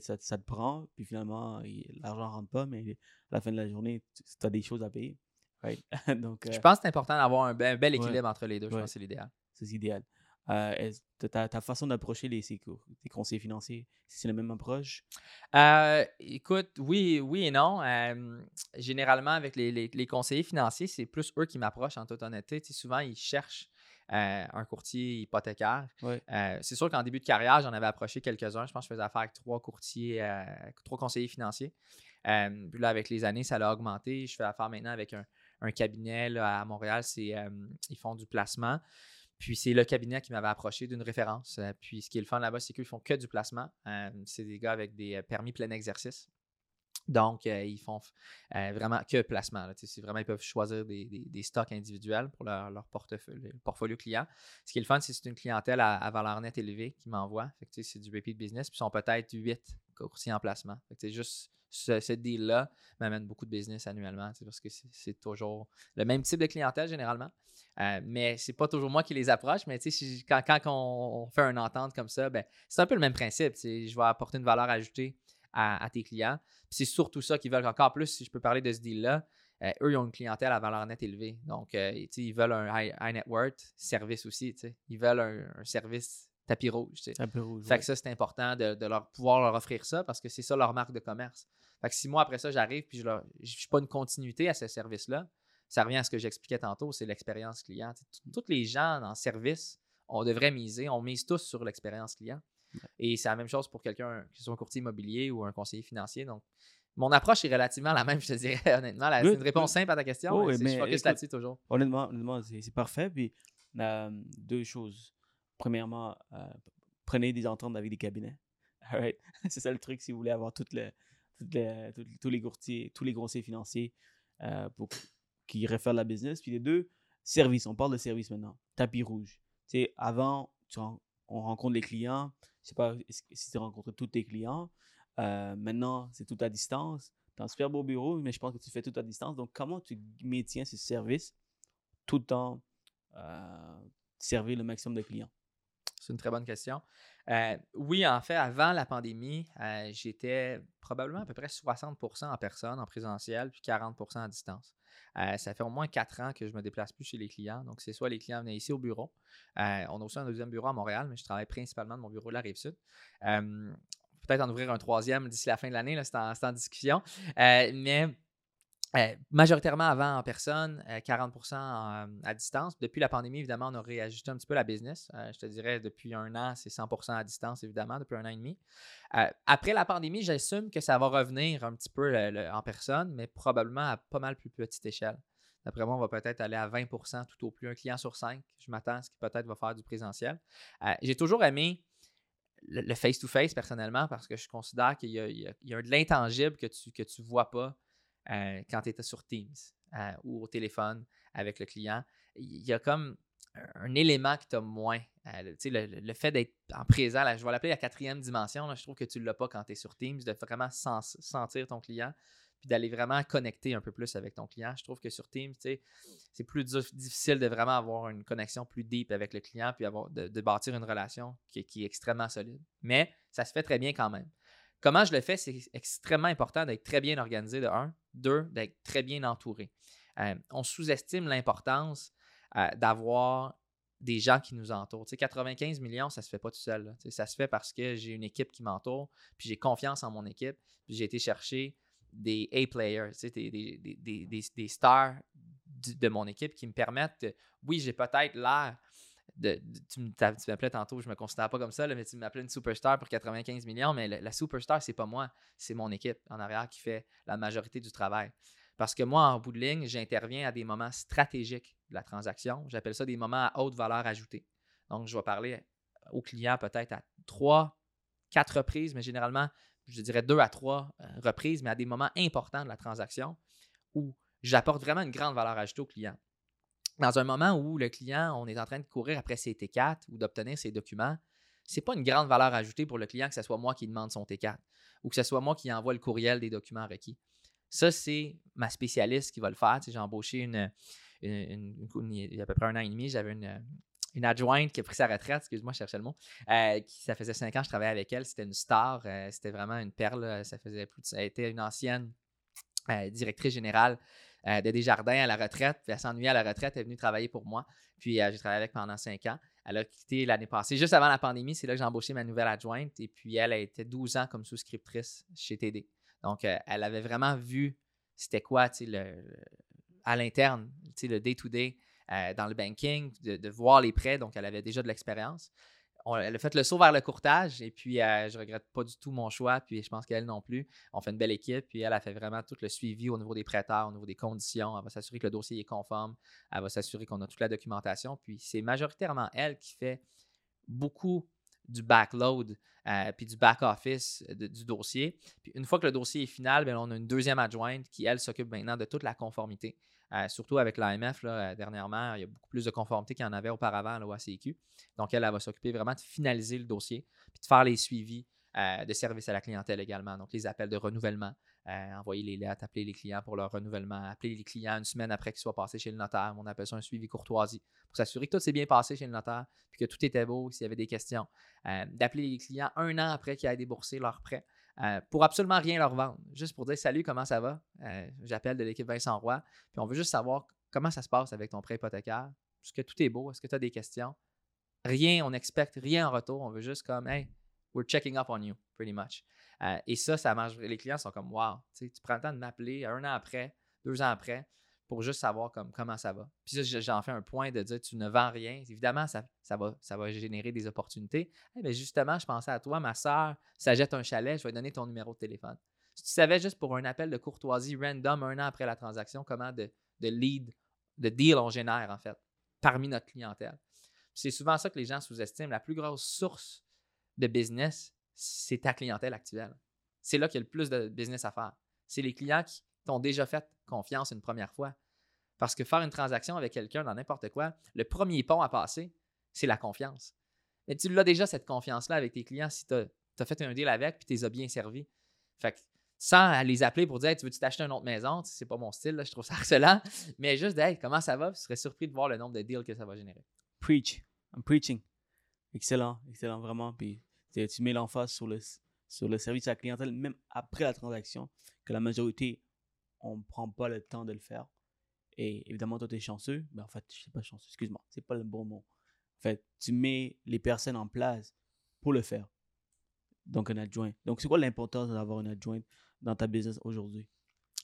ça, ça te prend, puis finalement, l'argent rentre pas, mais à la fin de la journée, tu as des choses à payer. Right? Donc, Je euh, pense que c'est important d'avoir un, be- un bel Ouais. équilibre entre les deux. Je Ouais. pense que c'est l'idéal. c'est idéal. Euh, ta, façon d'approcher les, tes conseillers financiers, c'est la même approche? Euh, écoute, oui, oui et non. Euh, généralement, avec les, les- les conseillers financiers, c'est plus eux qui m'approchent en toute honnêteté. Tu sais, souvent, ils cherchent euh, un courtier hypothécaire. Euh, c'est sûr qu'en début de carrière, j'en avais approché quelques-uns. Je pense que je faisais affaire avec trois courtiers, trois conseillers financiers. Puis là, avec les années, ça l'a augmenté. Je fais affaire maintenant avec un, un cabinet là, à Montréal. C'est, euh, ils font du placement. puis c'est le cabinet qui m'avait approché d'une référence. Euh, puis ce qui est le fun là-bas, c'est qu'ils font que du placement. Euh, c'est des gars avec des permis plein exercice. Donc, ils font vraiment que placement. C'est vraiment, ils peuvent choisir des, stocks individuels pour leur, portefeuille, portfolio client. Ce qui est le fun, c'est que c'est une clientèle à, valeur nette élevée qui m'envoie. C'est du repeat business. Puis ils sont peut-être 8 coursiers en placement. C'est juste ce, deal-là m'amène beaucoup de business annuellement parce que c'est toujours le même type de clientèle généralement. Euh, mais c'est pas toujours moi qui les approche, mais quand, quand on, fait une entente comme ça, ben, c'est un peu le même principe. Je vais apporter une valeur ajoutée à, tes clients. C'est surtout ça qu'ils veulent encore plus, si je peux parler de ce deal-là. Euh, eux, ils ont une clientèle à valeur nette élevée. Donc, euh, ils veulent un high, net worth service aussi. Ils veulent un, service tapis rouge. Tapis rouge. Fait que ça, c'est important de, leur pouvoir leur offrir ça parce que c'est ça leur marque de commerce. Fait que six mois après ça, j'arrive puis je ne suis pas une continuité à ce service-là. Ça revient à ce que j'expliquais tantôt, c'est l'expérience client. Tous les gens en service, on devrait miser, on mise tous sur l'expérience client. Et c'est la même chose pour quelqu'un, que ce soit un courtier immobilier ou un conseiller financier. Donc, mon approche est relativement la même, je te dirais, honnêtement. C'est une réponse simple à ta question. Oh, mais je focus là-dessus toujours. Honnêtement, honnêtement c'est parfait. Puis, euh, deux choses. Premièrement, euh, prenez des ententes avec des cabinets. c'est ça le truc si vous voulez avoir toutes les, tous les courtiers, tous les conseillers financiers euh, pour qui réfèrent la business. Puis les deux, service. On parle de service maintenant. Tapis rouge. Tu avant, on rencontre les clients. Je sais pas si tu rencontres tous tes clients. Euh, maintenant, c'est tout à distance. Tu as un super beau bureau, mais je pense que tu fais tout à distance. Donc, comment tu maintiens ce service tout en euh, servir le maximum de clients? C'est une très bonne question. Euh, oui, en fait, avant la pandémie, euh, j'étais probablement à peu près 60% en personne, en présentiel, puis 40% à distance. Euh, ça fait au moins quatre ans que je me déplace plus chez les clients. Donc, c'est soit les clients venaient ici au bureau. on a aussi un deuxième bureau à Montréal, mais je travaille principalement de mon bureau de la Rive-Sud. Peut-être en ouvrir un troisième d'ici la fin de l'année, c'est en, discussion. mais euh, majoritairement avant en personne, 40% euh, à distance. Depuis la pandémie, évidemment, on a réajusté un petit peu la business. Euh, je te dirais, depuis un an, c'est 100% à distance, évidemment, depuis un an et demi. après la pandémie, j'assume que ça va revenir un petit peu en personne, mais probablement à pas mal plus petite échelle. D'après moi, on va peut-être aller à 20% tout au plus, un client sur cinq. Je m'attends à ce qu'il peut-être va faire du présentiel. J'ai toujours aimé le face-to-face personnellement parce que je considère qu'il y, a de l'intangible que tu ne que vois pas euh, quand tu étais sur Teams euh, ou au téléphone avec le client. Il y a comme un élément que tu as moins. Euh, le, le, fait d'être en présent, je vais l'appeler la quatrième dimension, je trouve que tu ne l'as pas quand tu es sur Teams, de vraiment sentir ton client, puis d'aller vraiment connecter un peu plus avec ton client. Je trouve que sur Teams, c'est plus difficile de vraiment avoir une connexion plus deep avec le client, puis de, bâtir une relation qui, est extrêmement solide. Mais ça se fait très bien quand même. Comment je le fais, c'est extrêmement important d'être très bien organisé de un, deux, d'être très bien entouré. Euh, on sous-estime l'importance euh, d'avoir des gens qui nous entourent. Tu sais, 95 millions, ça ne se fait pas tout seul. ça se fait parce que j'ai une équipe qui m'entoure, puis j'ai confiance en mon équipe, puis j'ai été chercher des A-players, des, stars de mon équipe qui me permettent, oui, j'ai peut-être l'air tu m'appelais tantôt, je me considère pas comme ça, mais tu m'appelais une superstar pour 95 millions, mais la, superstar, c'est pas moi, c'est mon équipe en arrière qui fait la majorité du travail. Parce que moi, en bout de ligne, j'interviens à des moments stratégiques de la transaction. J'appelle ça des moments à haute valeur ajoutée. Donc, je vais parler au client peut-être à trois, quatre reprises, mais généralement, je dirais deux à trois euh, reprises, mais à des moments importants de la transaction où j'apporte vraiment une grande valeur ajoutée au client dans un moment où le client, on est en train de courir après ses T4 ou d'obtenir ses documents, ce n'est pas une grande valeur ajoutée pour le client que ce soit moi qui demande son T4 ou que ce soit moi qui envoie le courriel des documents requis. Ça, c'est ma spécialiste qui va le faire. j'ai embauché une, il y a à peu près un an et demi, j'avais une, adjointe qui a pris sa retraite, excuse-moi, je cherchais le mot. Euh, qui, ça faisait cinq ans que je travaillais avec elle. C'était une star. Euh, c'était vraiment une perle. Ça faisait a été une ancienne euh, directrice générale euh, de Desjardins à la retraite. Puis elle s'ennuyait à la retraite, elle est venue travailler pour moi. Puis euh, j'ai travaillé avec pendant cinq ans. Elle a quitté l'année passée, juste avant la pandémie. C'est là que j'ai embauché ma nouvelle adjointe. Et puis elle a été 12 ans comme souscriptrice chez TD. Donc, euh, elle avait vraiment vu c'était quoi, le, à l'interne, le day-to-day dans le banking, de, voir les prêts. Donc, elle avait déjà de l'expérience. Elle a fait le saut vers le courtage et puis euh, je regrette pas du tout mon choix. Puis je pense qu'elle non plus. On fait une belle équipe. Puis elle a fait vraiment tout le suivi au niveau des prêteurs, au niveau des conditions. Elle va s'assurer que le dossier est conforme. Elle va s'assurer qu'on a toute la documentation. Puis c'est majoritairement elle qui fait beaucoup du backload euh, puis du back-office du dossier. Une fois que le dossier est final, bien, on a une deuxième adjointe qui, elle, s'occupe maintenant de toute la conformité. Euh, surtout avec l'AMF, euh, dernièrement, il y a beaucoup plus de conformité qu'il y en avait auparavant là, au. Donc, elle, elle va s'occuper vraiment de finaliser le dossier, puis de faire les suivis euh, de service à la clientèle également. Donc, les appels de renouvellement, envoyer les lettres, appeler les clients pour leur renouvellement, appeler les clients une semaine après qu'ils soient passés chez le notaire. On appelle ça un suivi courtoisie pour s'assurer que tout s'est bien passé chez le notaire, puis que tout était beau, s'il y avait des questions. D'appeler les clients un an après qu'ils aient déboursé leur prêt. Euh, pour absolument rien leur vendre. Juste pour dire salut, comment ça va? Euh, J'appelle de l'équipe Vincent Roy. Puis on veut juste savoir comment ça se passe avec ton prêt hypothécaire. Est-ce que tout est beau? Est-ce que tu as des questions? Rien, on expecte rien en retour. On veut juste comme, hey, we're checking up on you, pretty much. Euh, et ça, ça marche. Les clients sont comme, wow, tu prends le temps de m'appeler un an après, deux ans après, pour juste savoir comme, comment ça va. Puis ça, j'en fais un point de dire, tu ne vends rien. Évidemment, ça, va, générer des opportunités. Eh bien, justement, je pensais à toi, ma soeur, ça jette un chalet, je vais donner ton numéro de téléphone. Si tu savais juste pour un appel de courtoisie random un an après la transaction, comment de, de lead, de deal on génère, en fait, parmi notre clientèle. C'est souvent ça que les gens sous-estiment. La plus grosse source de business, c'est ta clientèle actuelle. C'est là qu'il y a le plus de business à faire. C'est les clients qui t'ont déjà fait confiance une première fois. Parce que faire une transaction avec quelqu'un dans n'importe quoi, le premier pont à passer, c'est la confiance. Mais tu l'as déjà, cette confiance-là, avec tes clients si tu as, fait un deal avec puis tu les as bien servis. Fait que sans les appeler pour dire Tu veux-tu t'acheter une autre maison? C'est pas mon style, là, je trouve ça harcelant. Mais juste de hey, comment ça va? Puis Tu serais surpris de voir le nombre de deals que ça va générer. Preach. I'm preaching. Excellent, excellent, vraiment. Puis tu mets l'emphase sur le, sur le service à la clientèle, même après la transaction, que la majorité, on ne prend pas le temps de le faire. Et évidemment, toi, tu es chanceux. Mais en fait, je ne suis pas chanceux, excuse-moi, c'est pas le bon mot. En fait, tu mets les personnes en place pour le faire. Donc, un adjoint. Donc, c'est quoi l'importance d'avoir un adjoint dans ta business aujourd'hui?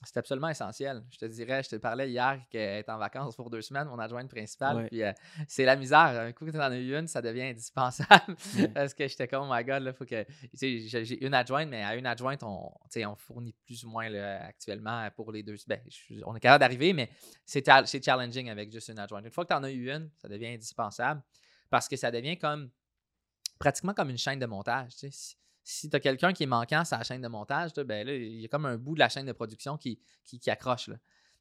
C'est absolument essentiel. Je te dirais, je te parlais hier qu'elle est en vacances pour deux semaines, mon adjointe principale. Ouais. Puis euh, c'est la misère. Un coup que tu en as eu une, ça devient indispensable. Ouais. Parce que j'étais comme, oh my god, là, faut que. Tu sais, j'ai une adjointe, mais à une adjointe, on, on fournit plus ou moins là, actuellement pour les deux. Ben, je- on est capable d'arriver, mais c'est cha- c'est challenging avec juste une adjointe. Une fois que tu en as eu une, ça devient indispensable parce que ça devient comme pratiquement comme une chaîne de montage. tu sais. Si, tu as quelqu'un qui est manquant sur la chaîne de montage, là, ben là, il y a comme un bout de la chaîne de production qui, qui, qui accroche. là.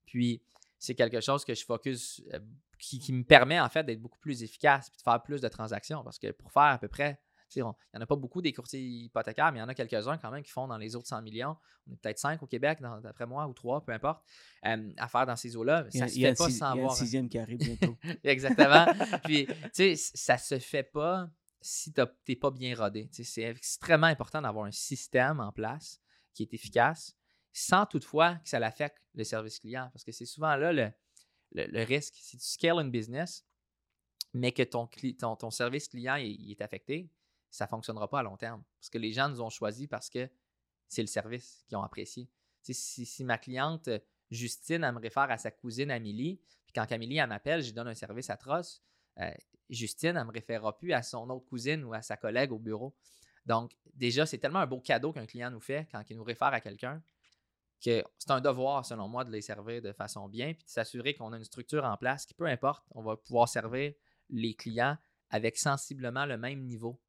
Puis, c'est quelque chose que je focus, euh, qui, qui me permet en fait d'être beaucoup plus efficace et de faire plus de transactions. Parce que pour faire à peu près, il n'y en a pas beaucoup des courtiers hypothécaires, mais il y en a quelques-uns quand même qui font dans les autres 100 millions. On est peut-être 5 au Québec, d'après moi, ou 3, peu importe, euh, à faire dans ces eaux-là. Ça se y a fait pas sans il y a un sixième qui arrive bientôt. Exactement. Puis, tu sais, ça se fait pas si tu n'es pas bien rodé. C'est extrêmement important d'avoir un système en place qui est efficace, sans toutefois que ça l'affecte le service client. Parce que c'est souvent là le, risque. Si tu scales une business, mais que ton, ton, ton service client est affecté, ça ne fonctionnera pas à long terme. Parce que les gens nous ont choisis parce que c'est le service qu'ils ont apprécié. Si, si ma cliente Justine, elle me réfère à sa cousine Amélie, puis quand Amélie, elle m'appelle, je lui donne un service atroce, euh, Justine, elle ne me référera plus à son autre cousine ou à sa collègue au bureau. Donc, déjà, c'est tellement un beau cadeau qu'un client nous fait quand il nous réfère à quelqu'un que c'est un devoir, selon moi, de les servir de façon bien, puis de s'assurer qu'on a une structure en place qui, peu importe, on va pouvoir servir les clients avec sensiblement le même niveau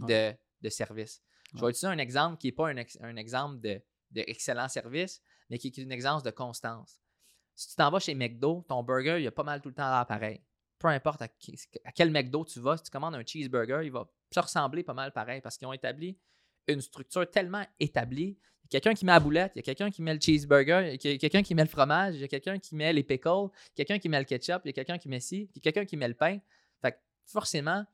de, de service. Je vais utiliser un exemple qui n'est pas un, ex- un exemple de, de excellent service, mais qui est un exemple de constance. Si tu t'en vas chez McDo, ton burger, il a pas mal tout le temps l'air pareil. Peu importe à, qui- à quel McDo tu vas, si tu commandes un cheeseburger, il va se ressembler pas mal pareil parce qu'ils ont établi une structure tellement établie. Il y a quelqu'un qui met la boulette, il y a quelqu'un qui met le cheeseburger, il y a quelqu'un qui met le fromage, il y a quelqu'un qui met les pickles, quelqu'un qui met le ketchup, il y a quelqu'un qui met ci, il y a quelqu'un qui met le pain. Fait que forcément,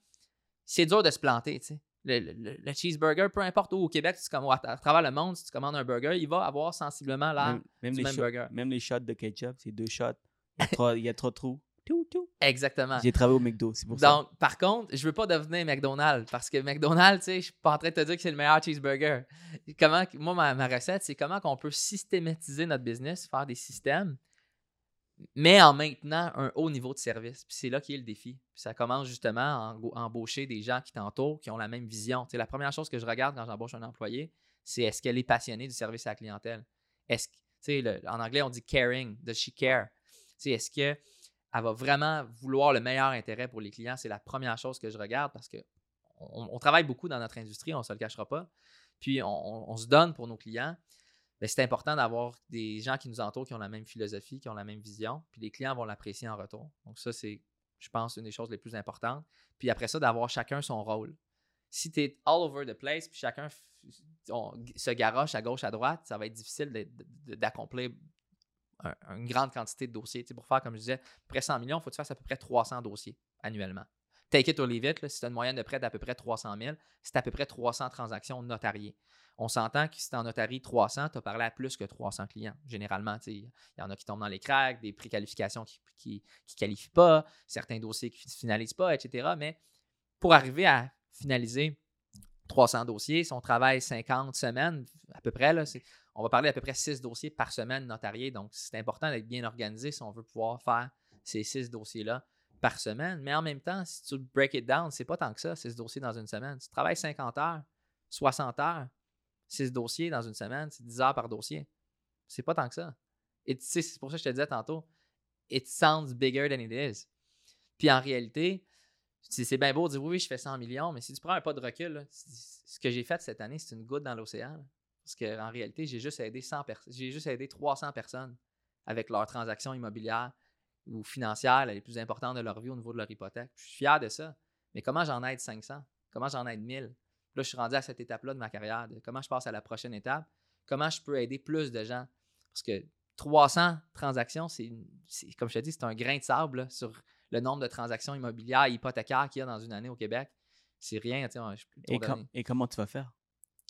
c'est dur de se planter, tu sais. Le, le- le cheeseburger, peu importe où au Québec, si tu à, à travers le monde, si tu commandes un burger, il va avoir sensiblement l'air même, même du les même burger. même les shots de ketchup, c'est deux shots. Il y a trois, il y a trois trous. Tout, tout. Exactement. J'ai travaillé au McDo, c'est pour ça. Donc, par contre, je veux pas devenir McDonald's parce que McDonald's, tu sais, je suis pas en train de te dire que c'est le meilleur cheeseburger. Comment, moi, ma, ma recette, c'est comment qu'on peut systématiser notre business, faire des systèmes, mais en maintenant un haut niveau de service. Puis c'est là qui est le défi. Puis ça commence justement à en- embaucher des gens qui t'entourent, qui ont la même vision. Tu sais, la première chose que je regarde quand j'embauche un employé, c'est est-ce qu'elle est passionnée du service à la clientèle? Est-ce que, tu sais, le- en anglais, on dit caring, does she care? Tu sais, est-ce qu'elle va vraiment vouloir le meilleur intérêt pour les clients? C'est la première chose que je regarde parce que on, travaille beaucoup dans notre industrie, on ne se le cachera pas. Puis on, se donne pour nos clients. Mais c'est important d'avoir des gens qui nous entourent qui ont la même philosophie, qui ont la même vision. Puis les clients vont l'apprécier en retour. Donc ça, c'est, je pense, une des choses les plus importantes. Puis après ça, d'avoir chacun son rôle. Si tu es all over the place, puis chacun se garoche à gauche, à droite, ça va être difficile d'accomplir un- une grande quantité de dossiers. Pour faire, comme je disais, près 100 millions, il faut que tu fasses à peu près 300 dossiers annuellement. Take it or leave it, là, si tu as une moyenne de prêt d'à peu près 300 000, c'est à peu près 300 transactions notariées. On s'entend que si tu en notarie 300, tu as parlé à plus que 300 clients. Généralement, il y en a qui tombent dans les cracks, des préqualifications qui ne qualifient pas, certains dossiers qui ne finalisent pas, etc. Mais pour arriver à finaliser 300 dossiers, si on travaille 50 semaines, à peu près, là, c'est- on va parler à peu près 6 dossiers par semaine notariés. Donc, c'est important d'être bien organisé si on veut pouvoir faire ces 6 dossiers-là par semaine. Mais en même temps, si tu break it down, c'est pas tant que ça, 6 dossiers dans une semaine. Tu travailles 50 heures, 60 heures, 6 dossiers dans une semaine, c'est 10 heures par dossier. C'est pas tant que ça. Et tu sais, c'est pour ça que je te disais tantôt, it sounds bigger than it is. Puis en réalité, c'est bien beau de dire oui, je fais 100 millions, mais si tu prends un pas de recul, ce que j'ai fait cette année, c'est une goutte dans l'océan. Parce qu'en réalité, j'ai juste aidé 100 personnes, j'ai juste aidé 300 personnes avec leurs transactions immobilières ou financières les plus importantes de leur vie au niveau de leur hypothèque. Je suis fier de ça. Mais comment j'en aide 500? Comment j'en aide 1000? Là, je suis rendu à cette étape-là de ma carrière. de comment je passe à la prochaine étape? Comment je peux aider plus de gens? Parce que 300 transactions, c'est, comme je te dis, c'est un grain de sable là, sur le nombre de transactions immobilières et hypothécaires qu'il y a dans une année au Québec. C'est rien, je com- et comment tu vas faire?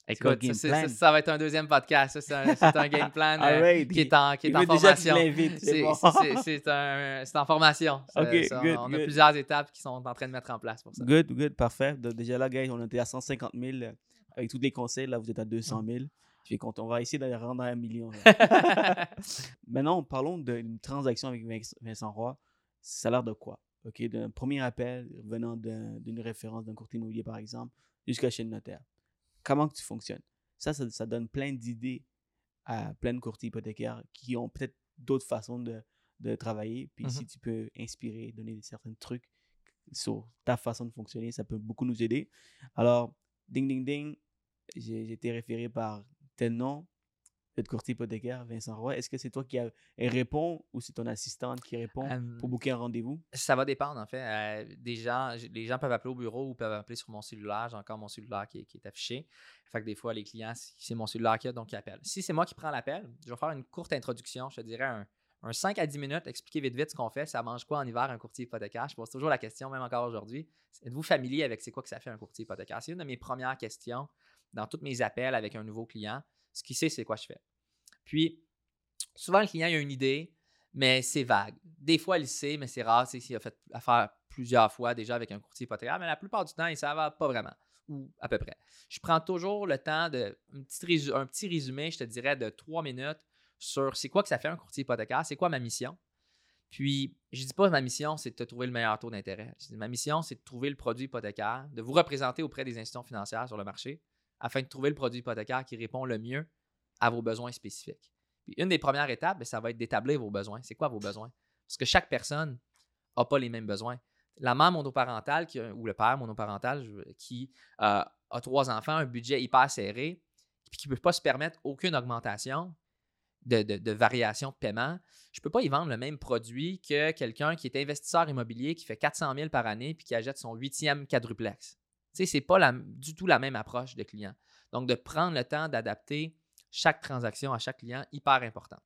Écoute, ça, va être un deuxième podcast. C'est, un, game plan euh, qui est en, qui est en formation. c'est bon. en formation. Ça, good, on a plusieurs étapes qui sont en train de mettre en place pour ça. Good, good, parfait. Donc, déjà là, guys, on était à 150 000 euh, avec tous les conseils. Là, vous êtes à 200 000. Je suis. On va essayer d'aller rendre à un million. Maintenant, parlons d'une transaction avec Vinc- Vincent Roy. Ça a l'air de quoi? OK, d'un premier appel venant d'un- d'une référence d'un courtier immobilier, par exemple, jusqu'à chez le notaire. Comment que tu fonctionnes? Ça, ça, ça donne plein d'idées à plein de courtiers hypothécaires qui ont peut-être d'autres façons de, de travailler. Puis Mhm. si tu peux inspirer, donner certains trucs sur ta façon de fonctionner, ça peut beaucoup nous aider. Alors, ding, ding, ding, j'ai j'ai été référé par tel nom, tel courtier hypothécaire, Vincent Roy. Est-ce que c'est toi qui a- répond ou c'est ton assistante qui répond pour booker un rendez-vous? Ça va dépendre, en fait. Euh, des gens, j- les gens peuvent appeler au bureau ou peuvent appeler sur mon cellulaire. J'ai encore mon cellulaire qui est, qui est affiché. Fait que des fois, les clients, c'est mon cellulaire qui a, donc ils appellent. Si c'est moi qui prends l'appel, je vais faire une courte introduction. Je te dirais un, un 5 à 10 minutes, expliquer vite vite ce qu'on fait. Ça mange quoi en hiver un courtier hypothécaire? Je pose toujours la question, même encore aujourd'hui. Êtes-vous familier avec c'est quoi que ça fait un courtier hypothécaire? C'est une de mes premières questions dans tous mes appels avec un nouveau client. Ce qu'il sait, c'est quoi je fais. Puis, souvent, le client a une idée, mais c'est vague. Des fois, il sait, mais c'est rare. sais, S'il a fait affaire plusieurs fois déjà avec un courtier hypothécaire, mais la plupart du temps, il ne savent pas vraiment, ou à peu près. Je prends toujours le temps de un petit, résumé, je te dirais, de trois minutes sur c'est quoi que ça fait un courtier hypothécaire, c'est quoi ma mission. Puis, je dis pas ma mission, c'est de te trouver le meilleur taux d'intérêt. Ma mission, c'est de trouver le produit hypothécaire, de vous représenter auprès des institutions financières sur le marché afin de trouver le produit hypothécaire qui répond le mieux à vos besoins spécifiques. Puis une des premières étapes, ben, ça va être d'établir vos besoins. C'est quoi vos besoins? Parce que chaque personne n'a pas les mêmes besoins. La mère monoparentale ou le père monoparental qui euh, a trois enfants, un budget hyper serré, puis qui ne peut pas se permettre aucune augmentation de variation de paiement, je ne peux pas y vendre le même produit que quelqu'un qui est investisseur immobilier qui fait 400 000 par année puis qui achète son huitième quadruplex. Tu sais, ce n'est pas la- du tout la même approche de client. Donc, de prendre le temps d'adapter chaque transaction à chaque client, hyper important.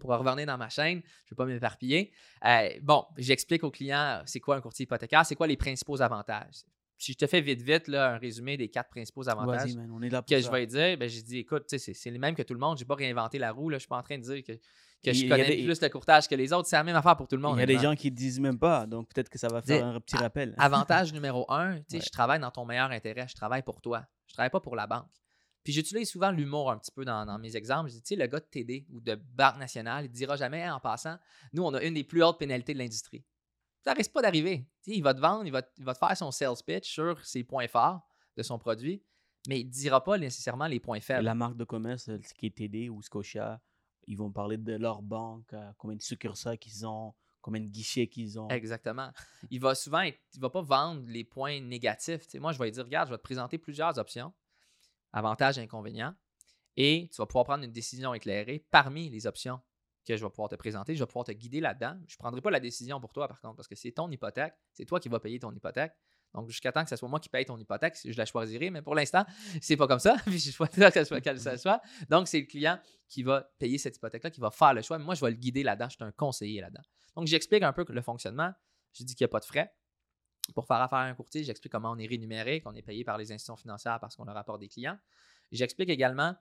Pour revenir dans ma chaîne, je ne vais pas m'éparpiller. Euh, bon, j'explique au client euh, c'est quoi un courtier hypothécaire, c'est quoi les principaux avantages. Si je te fais vite, vite là, un résumé des quatre principaux avantages man, on est là pour que ça. je vais dire, ben, j'ai dit, écoute, c'est c'est les mêmes que tout le monde. Je n'ai pas réinventé la roue. Là. Je ne suis pas en train de dire que, que je connais des- plus le courtage que les autres. C'est la même affaire pour tout le monde. Il y a des gens qui ne disent même pas, donc peut-être que ça va faire un petit rappel. Avantage numéro un, tu sais, Ouais. je travaille dans ton meilleur intérêt. Je travaille pour toi. Je travaille pas pour la banque. Puis j'utilise souvent l'humour un petit peu dans, dans mes exemples. Je dis, tu sais, le gars de TD ou de Banque Nationale, il ne dira jamais en passant, nous, on a une des plus hautes pénalités de l'industrie. Ça risque pas d'arriver. Il va te vendre, il va, te- il va te faire son sales pitch sur ses points forts de son produit, mais il ne dira pas nécessairement les points Et faibles. la marque de commerce, euh, ce qui est TD ou Scotia, ils vont parler de leur banque, euh, combien de succursales qu'ils ont, combien de guichets qu'ils ont. Exactement. Il va souvent être, il va pas vendre les points négatifs. Moi, je vais lui dire, regarde, je vais te présenter plusieurs options, avantages et inconvénients, et tu vas pouvoir prendre une décision éclairée parmi les options que je vais pouvoir te présenter. Je vais pouvoir te guider là-dedans. Je ne prendrai pas la décision pour toi, par contre, parce que c'est ton hypothèque. C'est toi qui vas payer ton hypothèque. Donc, jusqu'à temps que ce soit moi qui paye ton hypothèque, je la choisirai. Mais pour l'instant, c'est pas comme ça. Je choisis que ce soit quelle que ce soit. Donc, c'est le client qui va payer cette hypothèque-là, qui va faire le choix. Mais moi, je vais le guider là-dedans. Je suis un conseiller là-dedans. Donc, j'explique un peu le fonctionnement. Je dis qu'il n'y a pas de frais. Pour faire affaire à un courtier, j'explique comment on est rémunéré, qu'on est payé par les institutions financières parce qu'on leur apporte des clients. J'explique également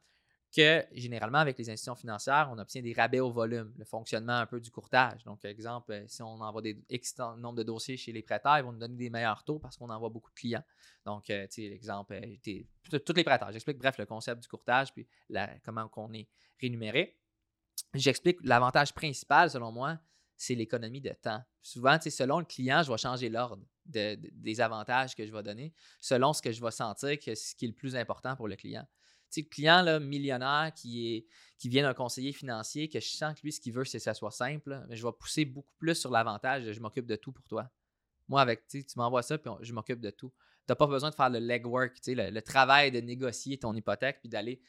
que généralement, avec les institutions financières, on obtient des rabais au volume, le fonctionnement un peu du courtage. Donc, exemple, euh, si on envoie des nombre de dossiers chez les prêteurs, ils vont nous donner des meilleurs taux parce qu'on envoie beaucoup de clients. Donc, euh, tu sais, l'exemple, euh, tous les prêteurs. J'explique, bref, le concept du courtage, puis la- comment on est rémunéré. J'explique l'avantage principal, selon moi, c'est l'économie de temps. Souvent, tu sais, selon le client, je vais changer l'ordre de- de- des avantages que je vais donner, selon ce que je vais sentir que ce qui est le plus important pour le client. Sais, le client millionnaire qui, vient d'un conseiller financier, que je sens que lui, ce qu'il veut, c'est que ça soit simple, mais je vais pousser beaucoup plus sur l'avantage je m'occupe de tout pour toi. Moi, avec, tu m'envoies ça, puis je m'occupe de tout. Tu n'as pas besoin de faire le legwork, le, le travail de négocier ton hypothèque, puis d'aller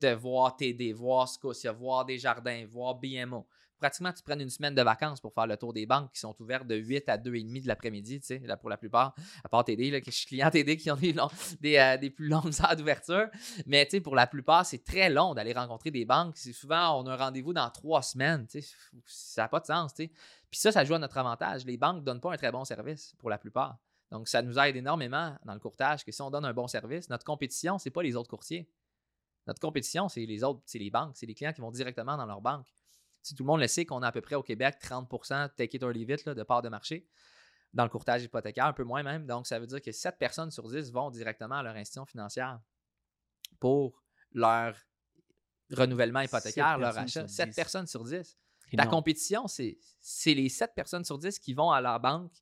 te voir TD, voir Scotia, voir des jardins, voir BMO. Pratiquement, tu prennes une semaine de vacances pour faire le tour des banques qui sont ouvertes de 8 à 2,5 de l'après-midi, tu sais, pour la plupart, à part TD, là, que je TD qui ont euh, des plus longues heures d'ouverture. Mais tu sais, pour la plupart, c'est très long d'aller rencontrer des banques. C'est souvent, on a un rendez-vous dans trois semaines. tu sais. Ça n'a pas de sens. tu sais. Puis ça, ça joue à notre avantage. Les banques ne donnent pas un très bon service pour la plupart. Donc, ça nous aide énormément dans le courtage que si on donne un bon service, notre compétition, ce n'est pas les autres courtiers. Notre compétition, c'est les autres, c'est les banques, c'est les clients qui vont directement dans leur banque. Si tout le monde le sait qu'on a à peu près au Québec 30% take it or leave it là, de part de marché dans le courtage hypothécaire, un peu moins même. Donc, ça veut dire que 7 personnes sur 10 vont directement à leur institution financière pour leur renouvellement hypothécaire, leur achat. sur 7 10. personnes sur 10. C'est La compétition, c'est les 7 personnes sur 10 qui vont à leur banque.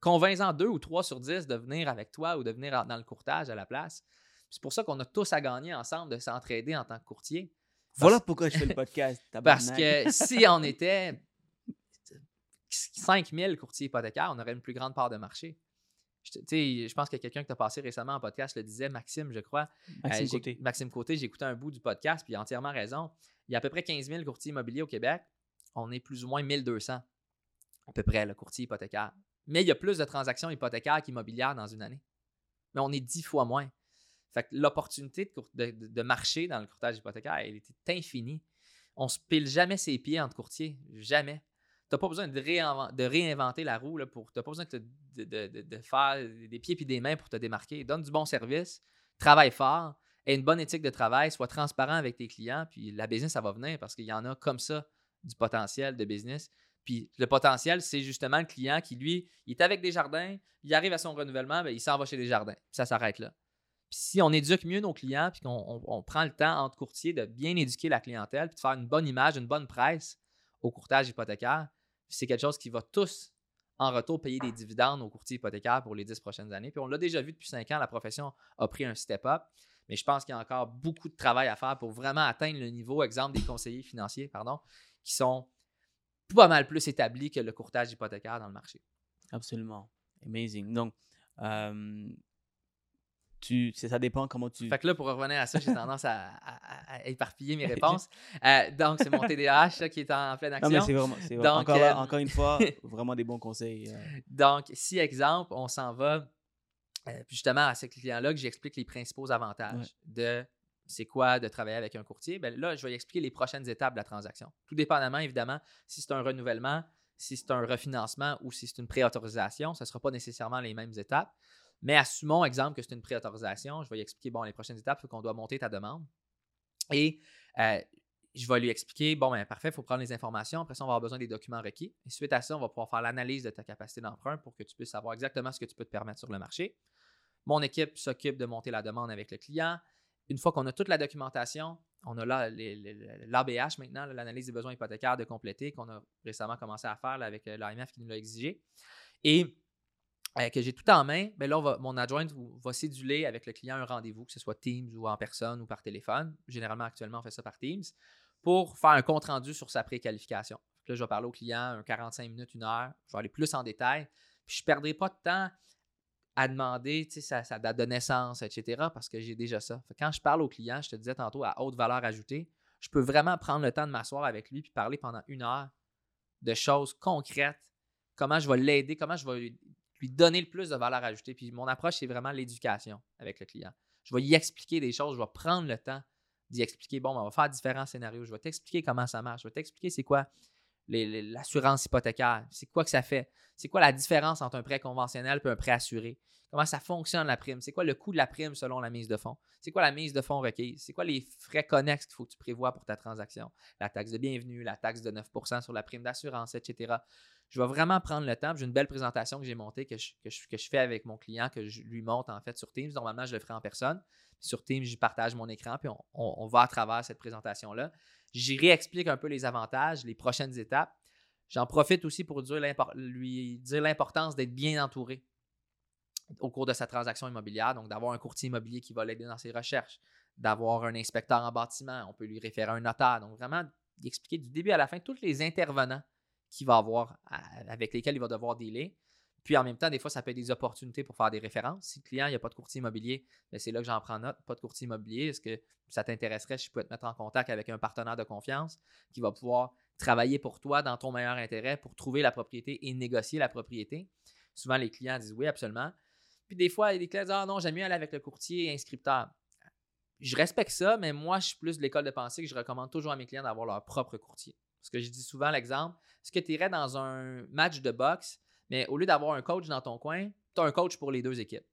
Convainc-en 2 ou 3 sur 10 de venir avec toi ou de venir en- dans le courtage à la place. C'est pour ça qu'on a tous à gagner ensemble de s'entraider en tant que courtier. Voilà pourquoi je fais le podcast. Parce que si on était 5000 courtiers hypothécaires, on aurait une plus grande part de marché. Je, tu je pense que quelqu'un qui t'a passé récemment en podcast le disait, Maxime, je crois. Maxime Euh, Côté. Maxime Côté, j'ai écouté un bout du podcast, puis il a entièrement raison. Il y a à peu près 15 000 courtiers immobiliers au Québec. On est plus ou moins 1200, à peu près, le courtier hypothécaire. Mais il y a plus de transactions hypothécaires qu'immobilières dans une année. Mais on est 10 fois moins. Fait que l'opportunité de, marcher dans le courtage hypothécaire, elle était infinie. On se pile jamais ses pieds entre courtiers. Jamais. Tu n'as pas besoin de, réinven- de réinventer la roue. Tu n'as pas besoin de, faire des pieds et des mains pour te démarquer. Donne du bon service, travaille fort, aie une bonne éthique de travail, sois transparent avec tes clients, puis la business, ça va venir parce qu'il y en a comme ça du potentiel de business. Puis le potentiel, c'est justement le client qui, lui, il est avec des jardins, il arrive à son renouvellement, ben, il s'en va chez des jardins. Ça s'arrête là. Si on éduque mieux nos clients, puis qu'on on- on prend le temps entre courtiers de bien éduquer la clientèle, puis de faire une bonne image, une bonne presse au courtage hypothécaire, c'est quelque chose qui va tous, en retour, payer des dividendes aux courtiers hypothécaires pour les 10 prochaines années. Puis on l'a déjà vu depuis 5 ans, la profession a pris un step-up. Mais je pense qu'il y a encore beaucoup de travail à faire pour vraiment atteindre le niveau, exemple, des conseillers financiers, pardon, qui sont pas mal plus établis que le courtage hypothécaire dans le marché. Absolument. Amazing. Donc, euh, tu, ça dépend comment tu. Fait que là, pour revenir à ça, j'ai tendance à, à- à éparpiller mes réponses. Euh, donc, c'est mon TDAH qui est en pleine non, action. mais c'est vraiment. c'est Donc, encore, là, euh, encore une fois, vraiment des bons conseils. euh. Donc, si, exemple, on s'en va justement à ce client-là que j'explique les principaux avantages Ouais. de c'est quoi de travailler avec un courtier, ben là, je vais expliquer les prochaines étapes de la transaction. Tout dépendamment, évidemment, si c'est un renouvellement, si c'est un refinancement ou si c'est une préautorisation, ce ne sera pas nécessairement les mêmes étapes. Mais assumons, exemple, que c'est une préautorisation. Je vais lui expliquer, bon, les prochaines étapes, c'est qu'on doit monter ta demande. Et euh, je vais lui expliquer, bon, ben parfait, il faut prendre les informations. Après ça, on va avoir besoin des documents requis. Et suite à ça, on va pouvoir faire l'analyse de ta capacité d'emprunt pour que tu puisses savoir exactement ce que tu peux te permettre sur le marché. Mon équipe s'occupe de monter la demande avec le client. Une fois qu'on a toute la documentation, on a là l'ABH maintenant, l'analyse des besoins hypothécaires de compléter, qu'on a récemment commencé à faire avec euh, l'AMF qui nous l'a exigé. Et euh, que j'ai tout en main, ben là, mon adjointe va céduler avec le client un rendez-vous, que ce soit Teams ou en personne ou par téléphone. Généralement, actuellement, on fait ça par Teams pour faire un compte rendu sur sa préqualification. Là, je vais parler au client un 45 minutes, une heure. Je vais aller plus en détail. Puis je ne perdrai pas de temps à demander sa, sa, date de naissance, etc., parce que j'ai déjà ça. quand je parle au client, je te disais tantôt à haute valeur ajoutée, je peux vraiment prendre le temps de m'asseoir avec lui puis parler pendant une heure de choses concrètes, comment je vais l'aider, comment je vais lui donner le plus de valeur ajoutée. Puis mon approche, c'est vraiment l'éducation avec le client. Je vais y expliquer des choses, je vais prendre le temps d'y expliquer, bon, on va faire différents scénarios, je vais t'expliquer comment ça marche, je vais t'expliquer c'est quoi l'assurance hypothécaire, c'est quoi que ça fait, c'est quoi la différence entre un prêt conventionnel et un prêt assuré, comment ça fonctionne la prime, c'est quoi le coût de la prime selon la mise de fonds, c'est quoi la mise de fonds requise, c'est quoi les frais connexes qu'il faut que tu prévois pour ta transaction, la taxe de bienvenue, la taxe de 9% sur la prime d'assurance, etc je vais vraiment prendre le temps. J'ai une belle présentation que j'ai montée, que je, fais avec mon client, que je lui monte en fait sur Teams. Normalement, je le ferai en personne. sur Teams, je partage mon écran, puis on, va à travers cette présentation-là. J'y réexplique un peu les avantages, les prochaines étapes. J'en profite aussi pour lui dire l'importance d'être bien entouré au cours de sa transaction immobilière, donc d'avoir un courtier immobilier qui va l'aider dans ses recherches, d'avoir un inspecteur en bâtiment, on peut lui référer un notaire, donc vraiment d'expliquer du début à la fin tous les intervenants qu'il va avoir, avec lesquels il va devoir dealer. Puis en même temps, des fois, ça peut être des opportunités pour faire des références. Si le client, il n'y a pas de courtier immobilier, ben, c'est là que j'en prends note. Pas de courtier immobilier. Est-ce que ça t'intéresserait si je peux te mettre en contact avec un partenaire de confiance qui va pouvoir travailler pour toi dans ton meilleur intérêt pour trouver la propriété et négocier la propriété? Souvent, les clients disent oui, absolument. Puis des fois, les clients disent Ah non, j'aime mieux aller avec le courtier inscripteur. Je respecte ça, mais moi, je suis plus de l'école de pensée que je recommande toujours à mes clients d'avoir leur propre courtier. Parce que je dis souvent l'exemple, est-ce que tu irais dans un match de boxe, mais au lieu d'avoir un coach dans ton coin, tu as un coach pour les deux équipes?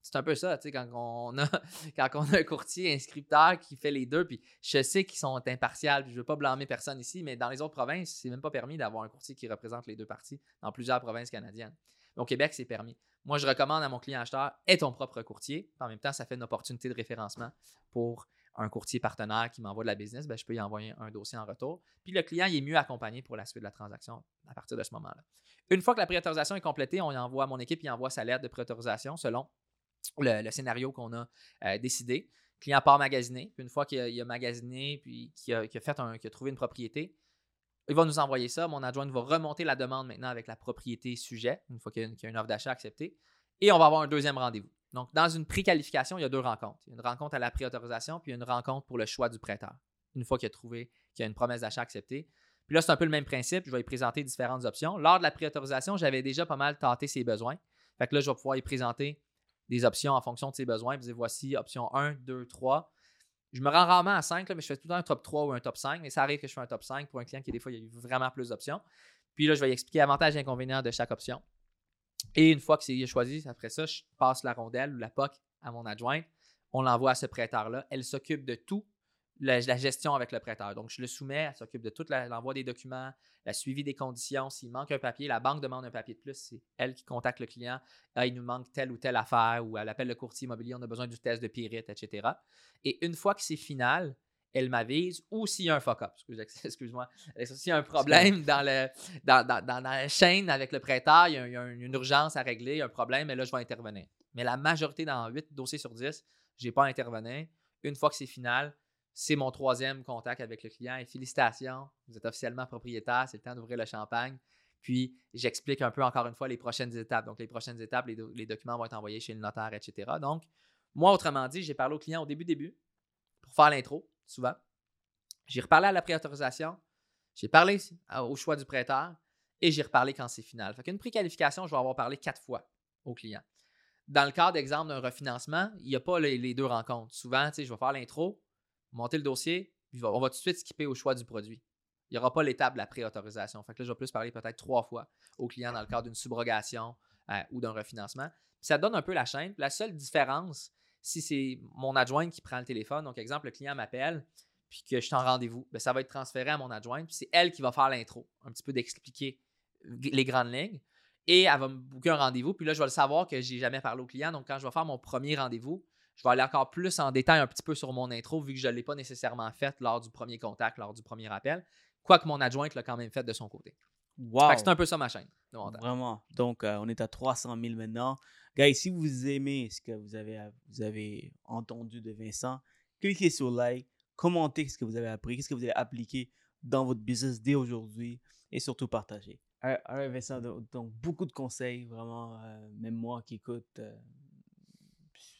C'est un peu ça, tu sais, quand on a, quand on a un courtier inscripteur qui fait les deux, puis je sais qu'ils sont impartials, je ne veux pas blâmer personne ici, mais dans les autres provinces, c'est même pas permis d'avoir un courtier qui représente les deux parties dans plusieurs provinces canadiennes. Mais au Québec, c'est permis. Moi, je recommande à mon client acheteur, aie ton propre courtier. En même temps, ça fait une opportunité de référencement pour un courtier partenaire qui m'envoie de la business, ben, je peux y envoyer un dossier en retour. Puis le client est mieux accompagné pour la suite de la transaction à partir de ce moment-là. Une fois que la préautorisation est complétée, on y envoie, mon équipe il envoie sa lettre de préautorisation selon le, scénario qu'on a euh, décidé. Client part magasiner. Puis une fois qu'il a, magasiné, puis qu'il a, a trouvé une propriété, il va nous envoyer ça. Mon adjoint va remonter la demande maintenant avec la propriété sujet, une fois qu'il y a une offre d'achat acceptée. Et on va avoir un deuxième rendez-vous. Donc, dans une préqualification, il y a deux rencontres. Il y a une rencontre à la préautorisation, puis une rencontre pour le choix du prêteur. Une fois qu'il a trouvé qu'il y a une promesse d'achat acceptée. Puis là, c'est un peu le même principe. Je vais lui présenter différentes options. Lors de la préautorisation, j'avais déjà pas mal tâté ses besoins. Fait que là, je vais pouvoir lui présenter des options en fonction de ses besoins. Puis voici option 1, 2, 3. Je me rends rarement à 5, mais je fais tout le temps un top 3 ou un top 5. Mais ça arrive que je fais un top 5 pour un client qui, des fois, il y a vraiment plus d'options. Puis là, je vais expliquer avantages et inconvénients de chaque option. Et une fois que c'est choisi, après ça, je passe la rondelle ou la POC à mon adjointe. On l'envoie à ce prêteur-là. Elle s'occupe de tout, la, gestion avec le prêteur. Donc, je le soumets, elle s'occupe de tout l'envoi des documents, la suivi des conditions. S'il manque un papier, la banque demande un papier de plus, c'est elle qui contacte le client. Il nous manque telle ou telle affaire, ou elle appelle le courtier immobilier, on a besoin du test de Pirite, etc. Et une fois que c'est final, elle m'avise, ou s'il y a un fuck-up, excuse-moi, s'il y a un problème dans, le, dans, la chaîne avec le prêteur, il y a, une urgence à régler, un problème, et là, je vais intervenir. Mais la majorité, dans 8 dossiers sur 10, je n'ai pas intervenu. Une fois que c'est final, c'est mon troisième contact avec le client. Et félicitations, vous êtes officiellement propriétaire, c'est le temps d'ouvrir le champagne. Puis, j'explique un peu encore une fois les prochaines étapes. Donc, les prochaines étapes, les, les documents vont être envoyés chez le notaire, etc. Donc, moi, autrement dit, j'ai parlé au client au début, début, pour faire l'intro souvent. J'ai reparlé à la préautorisation, j'ai parlé au choix du prêteur et j'ai reparlé quand c'est final. Fait qu'une préqualification, je vais avoir parlé quatre fois au client. Dans le cas d'exemple d'un refinancement, il n'y a pas les, deux rencontres. Souvent, je vais faire l'intro, monter le dossier, puis on va tout de suite skipper au choix du produit. Il n'y aura pas l'étape de la préautorisation. Fait là, je vais plus parler peut-être trois fois au client dans le cadre d'une subrogation euh, ou d'un refinancement. ça donne un peu la chaîne. la seule différence, si c'est mon adjointe qui prend le téléphone, donc exemple, le client m'appelle, puis que je suis en rendez-vous, ben, ça va être transféré à mon adjointe, puis c'est elle qui va faire l'intro, un petit peu d'expliquer les grandes lignes. Et elle va me booker un rendez-vous, puis là, je vais le savoir que j'ai jamais parlé au client. Donc, quand je vais faire mon premier rendez-vous, je vais aller encore plus en détail un petit peu sur mon intro, vu que je ne l'ai pas nécessairement faite lors du premier contact, lors du premier appel. Quoique mon adjointe l'a quand même fait de son côté. Wow. C'est un peu ça ma chaîne. Vraiment. Donc, euh, on est à 300 000 maintenant. Guys, si vous aimez ce que vous avez, entendu de Vincent, cliquez sur like, commentez ce que vous avez appris, qu'est-ce que vous avez appliqué dans votre business dès aujourd'hui et surtout partagez. Right, Vincent, donc, beaucoup de conseils, vraiment, euh, même moi qui écoute, euh,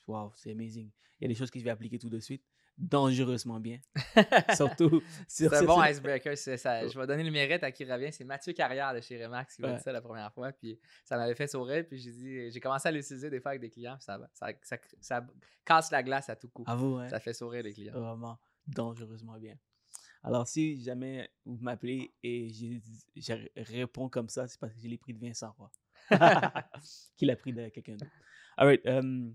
wow, c'est amazing. Il y a des choses que je vais appliquer tout de suite, dangereusement bien. surtout sur C'est un bon icebreaker. c'est ça. Je vais donner le mérite à qui revient. C'est Mathieu Carrière de chez Remax qui m'a Ouais. dit ça la première fois. Puis ça m'avait fait sourire. Puis j'ai dit, j'ai commencé à l'utiliser des fois avec des clients. Puis ça, va- ça, ça, ça casse la glace à tout coup. À vous, hein? Ça fait sourire les clients. Vraiment dangereusement bien. Alors, si jamais vous m'appelez et je réponds comme ça, c'est parce que je l'ai pris de Vincent Roy. Qu'il a pris de quelqu'un d'autre. All right, euh,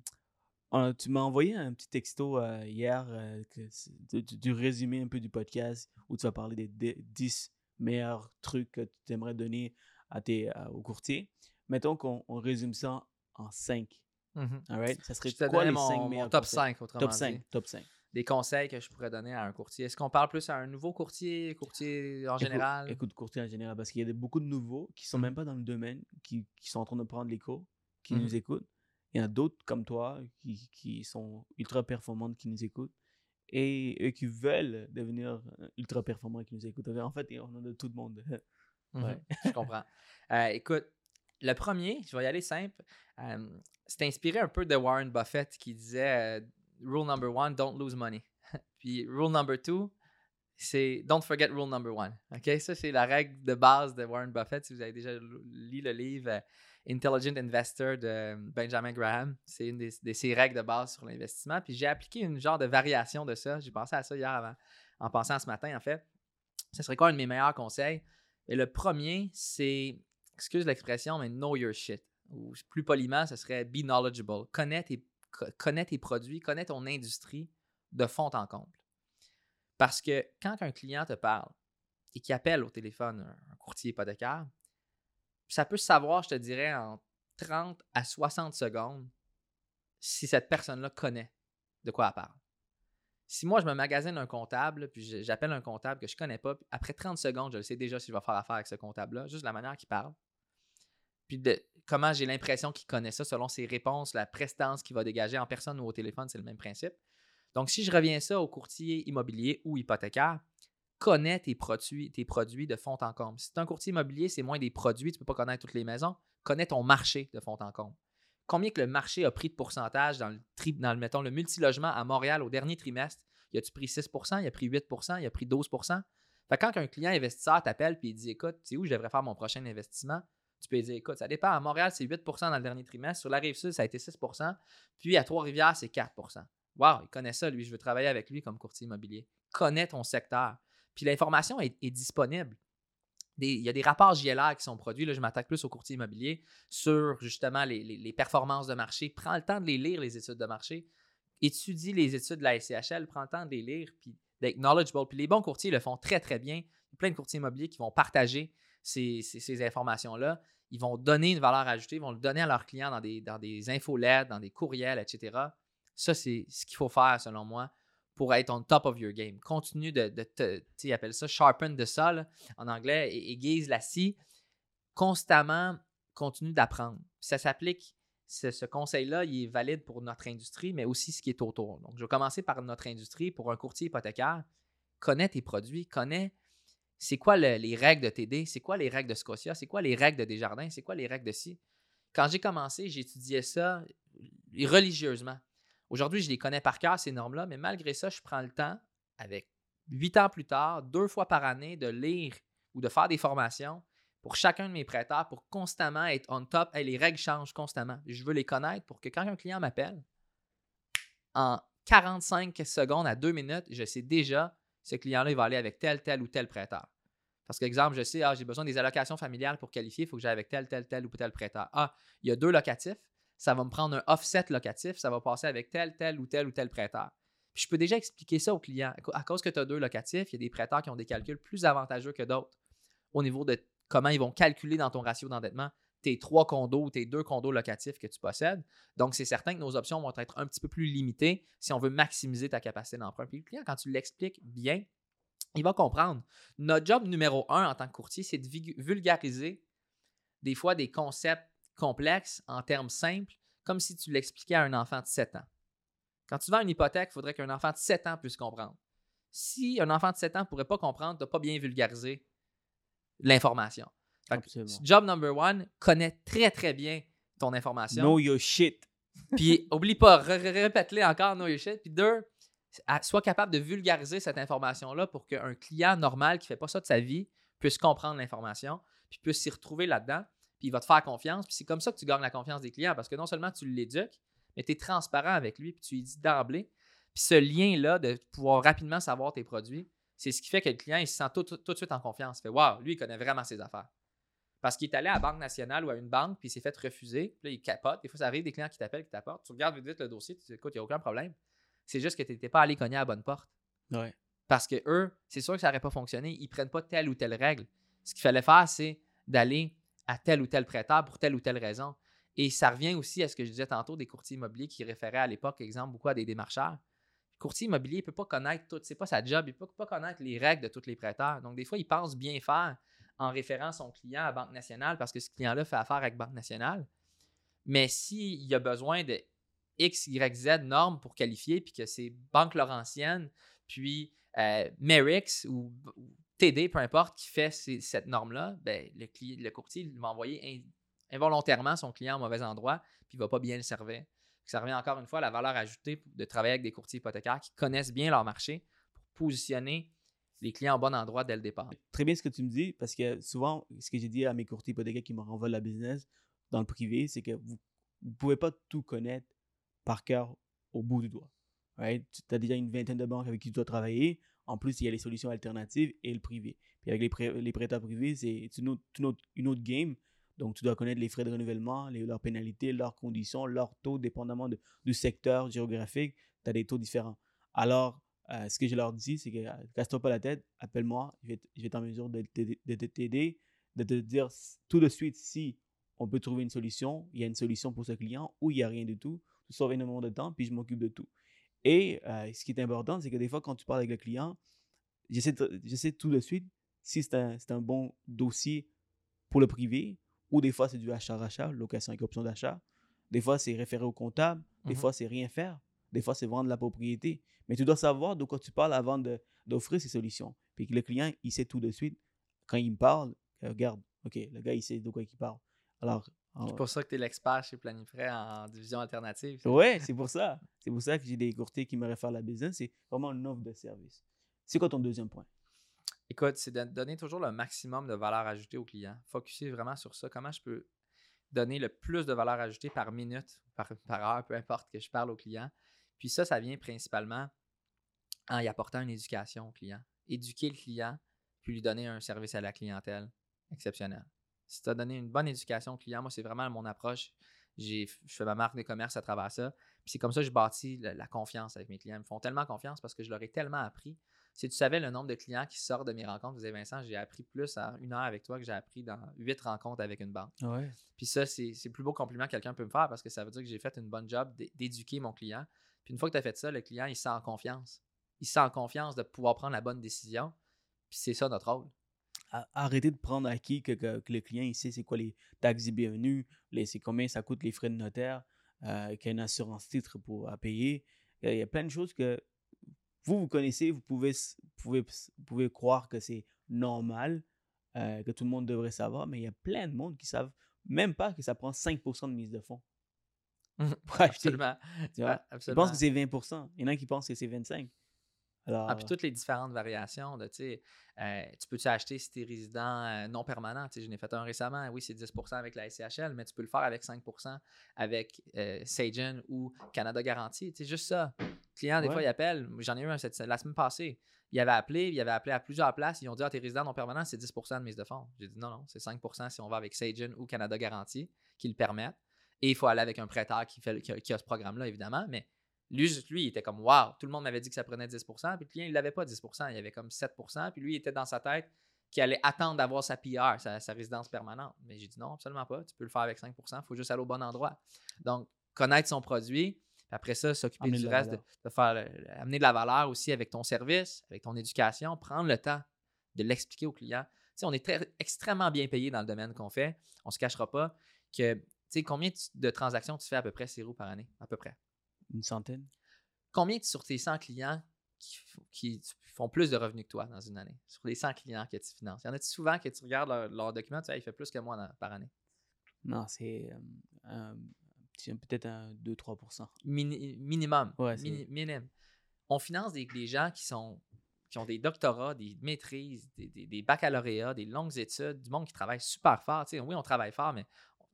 euh, tu m'as envoyé un petit texto euh, hier euh, que du, résumé un peu du podcast où tu vas parler des dé- 10 meilleurs trucs que tu aimerais donner à tes, à- aux courtiers. Mettons qu'on on résume ça en 5. Mhm. All right? Ça serait quoi les 5 mon, meilleurs top conseils? 5, autrement Top dit. 5, top 5. Des conseils que je pourrais donner à un courtier. Est-ce qu'on parle plus à un nouveau courtier, courtier en Écoute- général? Écoute, courtier en général, parce qu'il y a de- beaucoup de nouveaux qui sont Mhm. même pas dans le domaine, qui, qui sont en train de prendre les cours, qui Mhm. nous écoutent. Il y en a d'autres comme toi qui, qui sont ultra performantes qui nous écoutent et eux qui veulent devenir euh, ultra performants qui nous écoutent. En fait, on en a tout le monde. Mhm, Ouais. je comprends. Euh, écoute, le premier, je vais y aller simple. euh, c'est inspiré un peu de Warren Buffett qui disait euh, Rule number one, don't lose money. Puis rule number two, c'est don't forget rule number one. OK? Ça, c'est la règle de base de Warren Buffett. Si vous avez déjà lu le livre Intelligent Investor de Benjamin Graham, c'est une de ses règles de base sur l'investissement. Puis j'ai appliqué une genre de variation de ça. J'ai pensé à ça hier avant, en pensant ce matin, en fait. Ce serait quoi un de mes meilleurs conseils? Et le premier, c'est, excuse l'expression, mais know your shit. Ou plus poliment, ce serait be knowledgeable. Connais tes, tes produits, connais ton industrie de fond en comble. Parce que quand un client te parle et qui appelle au téléphone un courtier hypothécaire, ça peut savoir, je te dirais, en 30 à 60 secondes si cette personne-là connaît de quoi elle parle. Si moi, je me magasine un comptable, puis j'appelle un comptable que je connais pas, puis après 30 secondes, je le sais déjà si je vais faire affaire avec ce comptable-là, juste la manière qu'il parle. Puis de comment j'ai l'impression qu'il connaît ça selon ses réponses, la prestance qu'il va dégager en personne ou au téléphone, c'est le même principe. Donc, si je reviens ça au courtier immobilier ou hypothécaire, connais tes produits, tes produits de fond en comble. Si c'est un courtier immobilier, c'est moins des produits, tu ne peux pas connaître toutes les maisons. Connais ton marché de fond en comble. Combien que le marché a pris de pourcentage dans le, dans le mettons, le multilogement à Montréal au dernier trimestre? Il a-tu pris 6% il a pris 8% il a pris 12% Fait quand un client investisseur t'appelle et il dit Écoute, tu sais où je devrais faire mon prochain investissement? Tu peux lui dire Écoute, ça dépend. À Montréal, c'est 8% dans le dernier trimestre. Sur la rive sud, ça a été 6% Puis à Trois-Rivières, c'est 4% Wow, il connaît ça, lui. Je veux travailler avec lui comme courtier immobilier. Connais ton secteur. Puis l'information est, disponible. Il y a des rapports JLR qui sont produits. Là, je m'attaque plus au courtier immobilier sur justement les, performances de marché. Prends le temps de les lire, les études de marché. Étudie les études de la SCHL. Prends le temps de les lire puis d'être knowledgeable. Puis les bons courtiers le font très, très bien. Il y a plein de courtiers immobiliers qui vont partager ces, informations-là. Ils vont donner une valeur ajoutée, ils vont le donner à leurs clients dans des, dans des dans des courriels, etc. Ça, c'est ce qu'il faut faire, selon moi, pour être on top of your game. Continue de, de te, ça sharpen the saw en anglais, aiguise la scie. Constamment, continue d'apprendre. Ça s'applique, ce, conseil-là, il est valide pour notre industrie, mais aussi ce qui est autour. Donc, je vais commencer par notre industrie. Pour un courtier hypothécaire, connais tes produits, connais c'est quoi le- les règles de TD, c'est quoi les règles de Scotia, c'est quoi les règles de Desjardins, c'est quoi les règles de ci. Quand j'ai commencé, j'étudiais ça religieusement. Aujourd'hui, je les connais par cœur, ces normes-là, mais malgré ça, je prends le temps, avec huit ans plus tard, deux fois par année, de lire ou de faire des formations pour chacun de mes prêteurs pour constamment être on top. Hey, les règles changent constamment. Je veux les connaître pour que quand un client m'appelle, en 45 secondes à 2 minutes, je sais déjà ce client-là, va aller avec tel, tel ou tel prêteur. Parce qu'exemple, je sais, ah, j'ai besoin des allocations familiales pour qualifier, il faut que j'aille avec tel, tel, tel ou tel prêteur. Ah, il y a deux locatifs, ça va me prendre un offset locatif, ça va passer avec tel, tel ou tel ou tel prêteur. Puis je peux déjà expliquer ça au client. À cause que tu as deux locatifs, il y a des prêteurs qui ont des calculs plus avantageux que d'autres au niveau de comment ils vont calculer dans ton ratio d'endettement tes trois condos ou tes deux condos locatifs que tu possèdes. Donc, c'est certain que nos options vont être un petit peu plus limitées si on veut maximiser ta capacité d'emprunt. Puis le client, quand tu l'expliques bien, il va comprendre. Notre job numéro un en tant que courtier, c'est de vulgariser des fois des concepts complexes en termes simples, comme si tu l'expliquais à un enfant de 7 ans. Quand tu vends une hypothèque, il faudrait qu'un enfant de 7 ans puisse comprendre. Si un enfant de 7 ans ne pourrait pas comprendre, tu n'as pas bien vulgarisé l'information. Job number one, connais très très bien ton information. Know your shit. Puis oublie pas, répète-le encore, know your shit. Puis deux, sois capable de vulgariser cette information-là pour qu'un client normal qui ne fait pas ça de sa vie puisse comprendre l'information, puis puisse s'y retrouver là-dedans, puis il va te faire confiance. Puis c'est comme ça que tu gagnes la confiance des clients parce que non seulement tu l'éduques, mais tu es transparent avec lui, puis tu lui dis d'emblée. Puis ce lien-là de pouvoir rapidement savoir tes produits, c'est ce qui fait que le client il se sent tout, de suite en confiance. Il fait Waouh, lui, il connaît vraiment ses affaires. Parce qu'il est allé à la Banque nationale ou à une banque, puis il s'est fait refuser. Puis là, il capote. Des fois, ça arrive des clients qui t'appellent, qui t'apportent. Tu regardes vite le dossier, tu dis Écoute, il n'y a aucun problème. C'est juste que tu n'étais pas allé cogner à la bonne porte. Ouais. Parce que eux, c'est sûr que ça n'aurait pas fonctionné. Ils ne prennent pas telle ou telle règle. Ce qu'il fallait faire, c'est d'aller à tel ou tel prêteur pour telle ou telle raison. Et ça revient aussi à ce que je disais tantôt des courtiers immobiliers qui référaient à l'époque, exemple, beaucoup à des démarcheurs. Le courtier immobilier ne peut pas connaître tout, c'est pas sa job, il ne peut pas connaître les règles de tous les prêteurs. Donc, des fois, il pense bien faire en référant son client à Banque nationale parce que ce client-là fait affaire avec Banque nationale. Mais s'il y a besoin de X, Y, Z normes pour qualifier, puis que c'est Banque Laurentienne, puis euh, Merix ou, TD, peu importe, qui fait cette norme-là, ben, le, le courtier va envoyer involontairement son client au mauvais endroit, puis il ne va pas bien le servir. Ça revient encore une fois à la valeur ajoutée de travailler avec des courtiers hypothécaires qui connaissent bien leur marché pour positionner les clients au bon endroit dès le départ. Très bien ce que tu me dis, parce que souvent, ce que j'ai dit à mes courtiers hypothécaires qui me renvoient la business dans le privé, c'est que vous ne pouvez pas tout connaître par cœur au bout du doigt. Tu as déjà une vingtaine de banques avec qui tu dois travailler. En plus, il y a les solutions alternatives et le privé. Puis avec les, les prêteurs privés, c'est une autre, game. Donc, tu dois connaître les frais de renouvellement, leurs pénalités, leurs conditions, leurs taux, dépendamment du secteur géographique. Tu as des taux différents. Alors, euh, ce que je leur dis, c'est que euh, casse-toi pas la tête, appelle-moi, je vais, je vais être en mesure de t'aider, de te dire tout de suite si on peut trouver une solution, il y a une solution pour ce client ou il n'y a rien du tout tu sauves énormément de temps, puis je m'occupe de tout. Et euh, ce qui est important, c'est que des fois, quand tu parles avec le client, j'essaie, tout de suite si c'est un, un, bon dossier pour le privé, ou des fois, c'est du achat-rachat, location avec option d'achat. Des fois, c'est référé au comptable. Des mmh fois, c'est rien faire. Des fois, c'est vendre la propriété. Mais tu dois savoir de quoi tu parles avant d'offrir ces solutions. Puis que le client, il sait tout de suite. Quand il me parle, regarde, OK, le gars, il sait de quoi il parle. Alors, ah c'est pour ça que tu es l'expert chez Planifrais en division alternative. Oui, c'est pour ça. C'est pour ça que j'ai des courtiers qui me réfèrent la business. C'est vraiment une offre de service. C'est quoi ton deuxième point? Écoute, c'est de donner toujours le maximum de valeur ajoutée au client. Focuser vraiment sur ça. Comment je peux donner le plus de valeur ajoutée par minute, par, par heure, peu importe que je parle au client. Puis ça, ça vient principalement en y apportant une éducation au client. Éduquer le client, puis lui donner un service à la clientèle exceptionnel si tu as donné une bonne éducation au client, moi, c'est vraiment mon approche. je fais ma marque de commerce à travers ça. Puis c'est comme ça que je bâtis la, confiance avec mes clients. Ils me font tellement confiance parce que je leur ai tellement appris. Si tu savais le nombre de clients qui sortent de mes rencontres, vous disais Vincent, j'ai appris plus à une heure avec toi que j'ai appris dans huit rencontres avec une banque. Puis ça, c'est le plus beau compliment que quelqu'un peut me faire parce que ça veut dire que j'ai fait une bonne job d'éduquer mon client. Puis une fois que tu as fait ça, le client, il sent en confiance. Il sent en confiance de pouvoir prendre la bonne décision. Puis c'est ça notre rôle arrêter de prendre acquis que, que, le client il sait c'est quoi les taxes et bienvenus, c'est combien ça coûte les frais de notaire, euh, qu'il y a une assurance titre pour, à payer. Il y a plein de choses que vous, vous connaissez, vous pouvez, pouvez, pouvez croire que c'est normal, euh, que tout le monde devrait savoir, mais il y a plein de monde qui savent même pas que ça prend 5% de mise de fonds. pour acheter. Absolument. Tu vois? Ils pensent que c'est 20%. Il y en a qui pensent que c'est 25%. Ah, puis toutes les différentes variations de, tu sais, euh, tu peux-tu acheter si tu es résident euh, non permanent? Tu sais, j'en ai fait un récemment, oui, c'est 10% avec la SCHL, mais tu peux le faire avec 5% avec euh, Sagen ou Canada Garantie. Tu sais, juste ça. Le client, des fois, il appelle. J'en ai eu un cette, la semaine passée. Il avait appelé, il avait appelé à plusieurs places. Ils ont dit, ah, t'es résident non permanent, c'est 10% de mise de fonds. J'ai dit, non, non, c'est 5% si on va avec Sagen ou Canada Garantie qui le permettent. Et il faut aller avec un prêteur qui, fait, qui a ce programme-là, évidemment, mais lui, lui, il était comme Wow, tout le monde m'avait dit que ça prenait 10% Puis le client, il n'avait pas 10% il avait comme 7% Puis lui, il était dans sa tête qui allait attendre d'avoir sa PR, sa, sa résidence permanente. Mais j'ai dit non, absolument pas. Tu peux le faire avec 5% il faut juste aller au bon endroit. Donc, connaître son produit, puis après ça, s'occuper du reste, de, faire amener de la valeur aussi avec ton service, avec ton éducation, prendre le temps de l'expliquer au client. Tu sais, on est très, extrêmement bien payé dans le domaine qu'on fait. On ne se cachera pas que, tu sais, combien de transactions tu fais à peu près, Cyril, par année? À peu près. Une centaine? Combien sur tes 100 clients qui, qui font plus de revenus que toi dans une année? Sur les 100 clients que tu finances? Y en a-tu souvent que tu regardes leur, leur document, tu sais, il fait plus que moi dans- par année? Non, c'est euh, un petit- peut-être un 2-3%. Mini- minimum. Ouais, c'est- Mini- minime. On finance des, des gens qui sont qui ont des doctorats, des maîtrises, des, des- des baccalauréats, des longues études, du monde qui travaille super fort. Tu sais, oui, on travaille fort, mais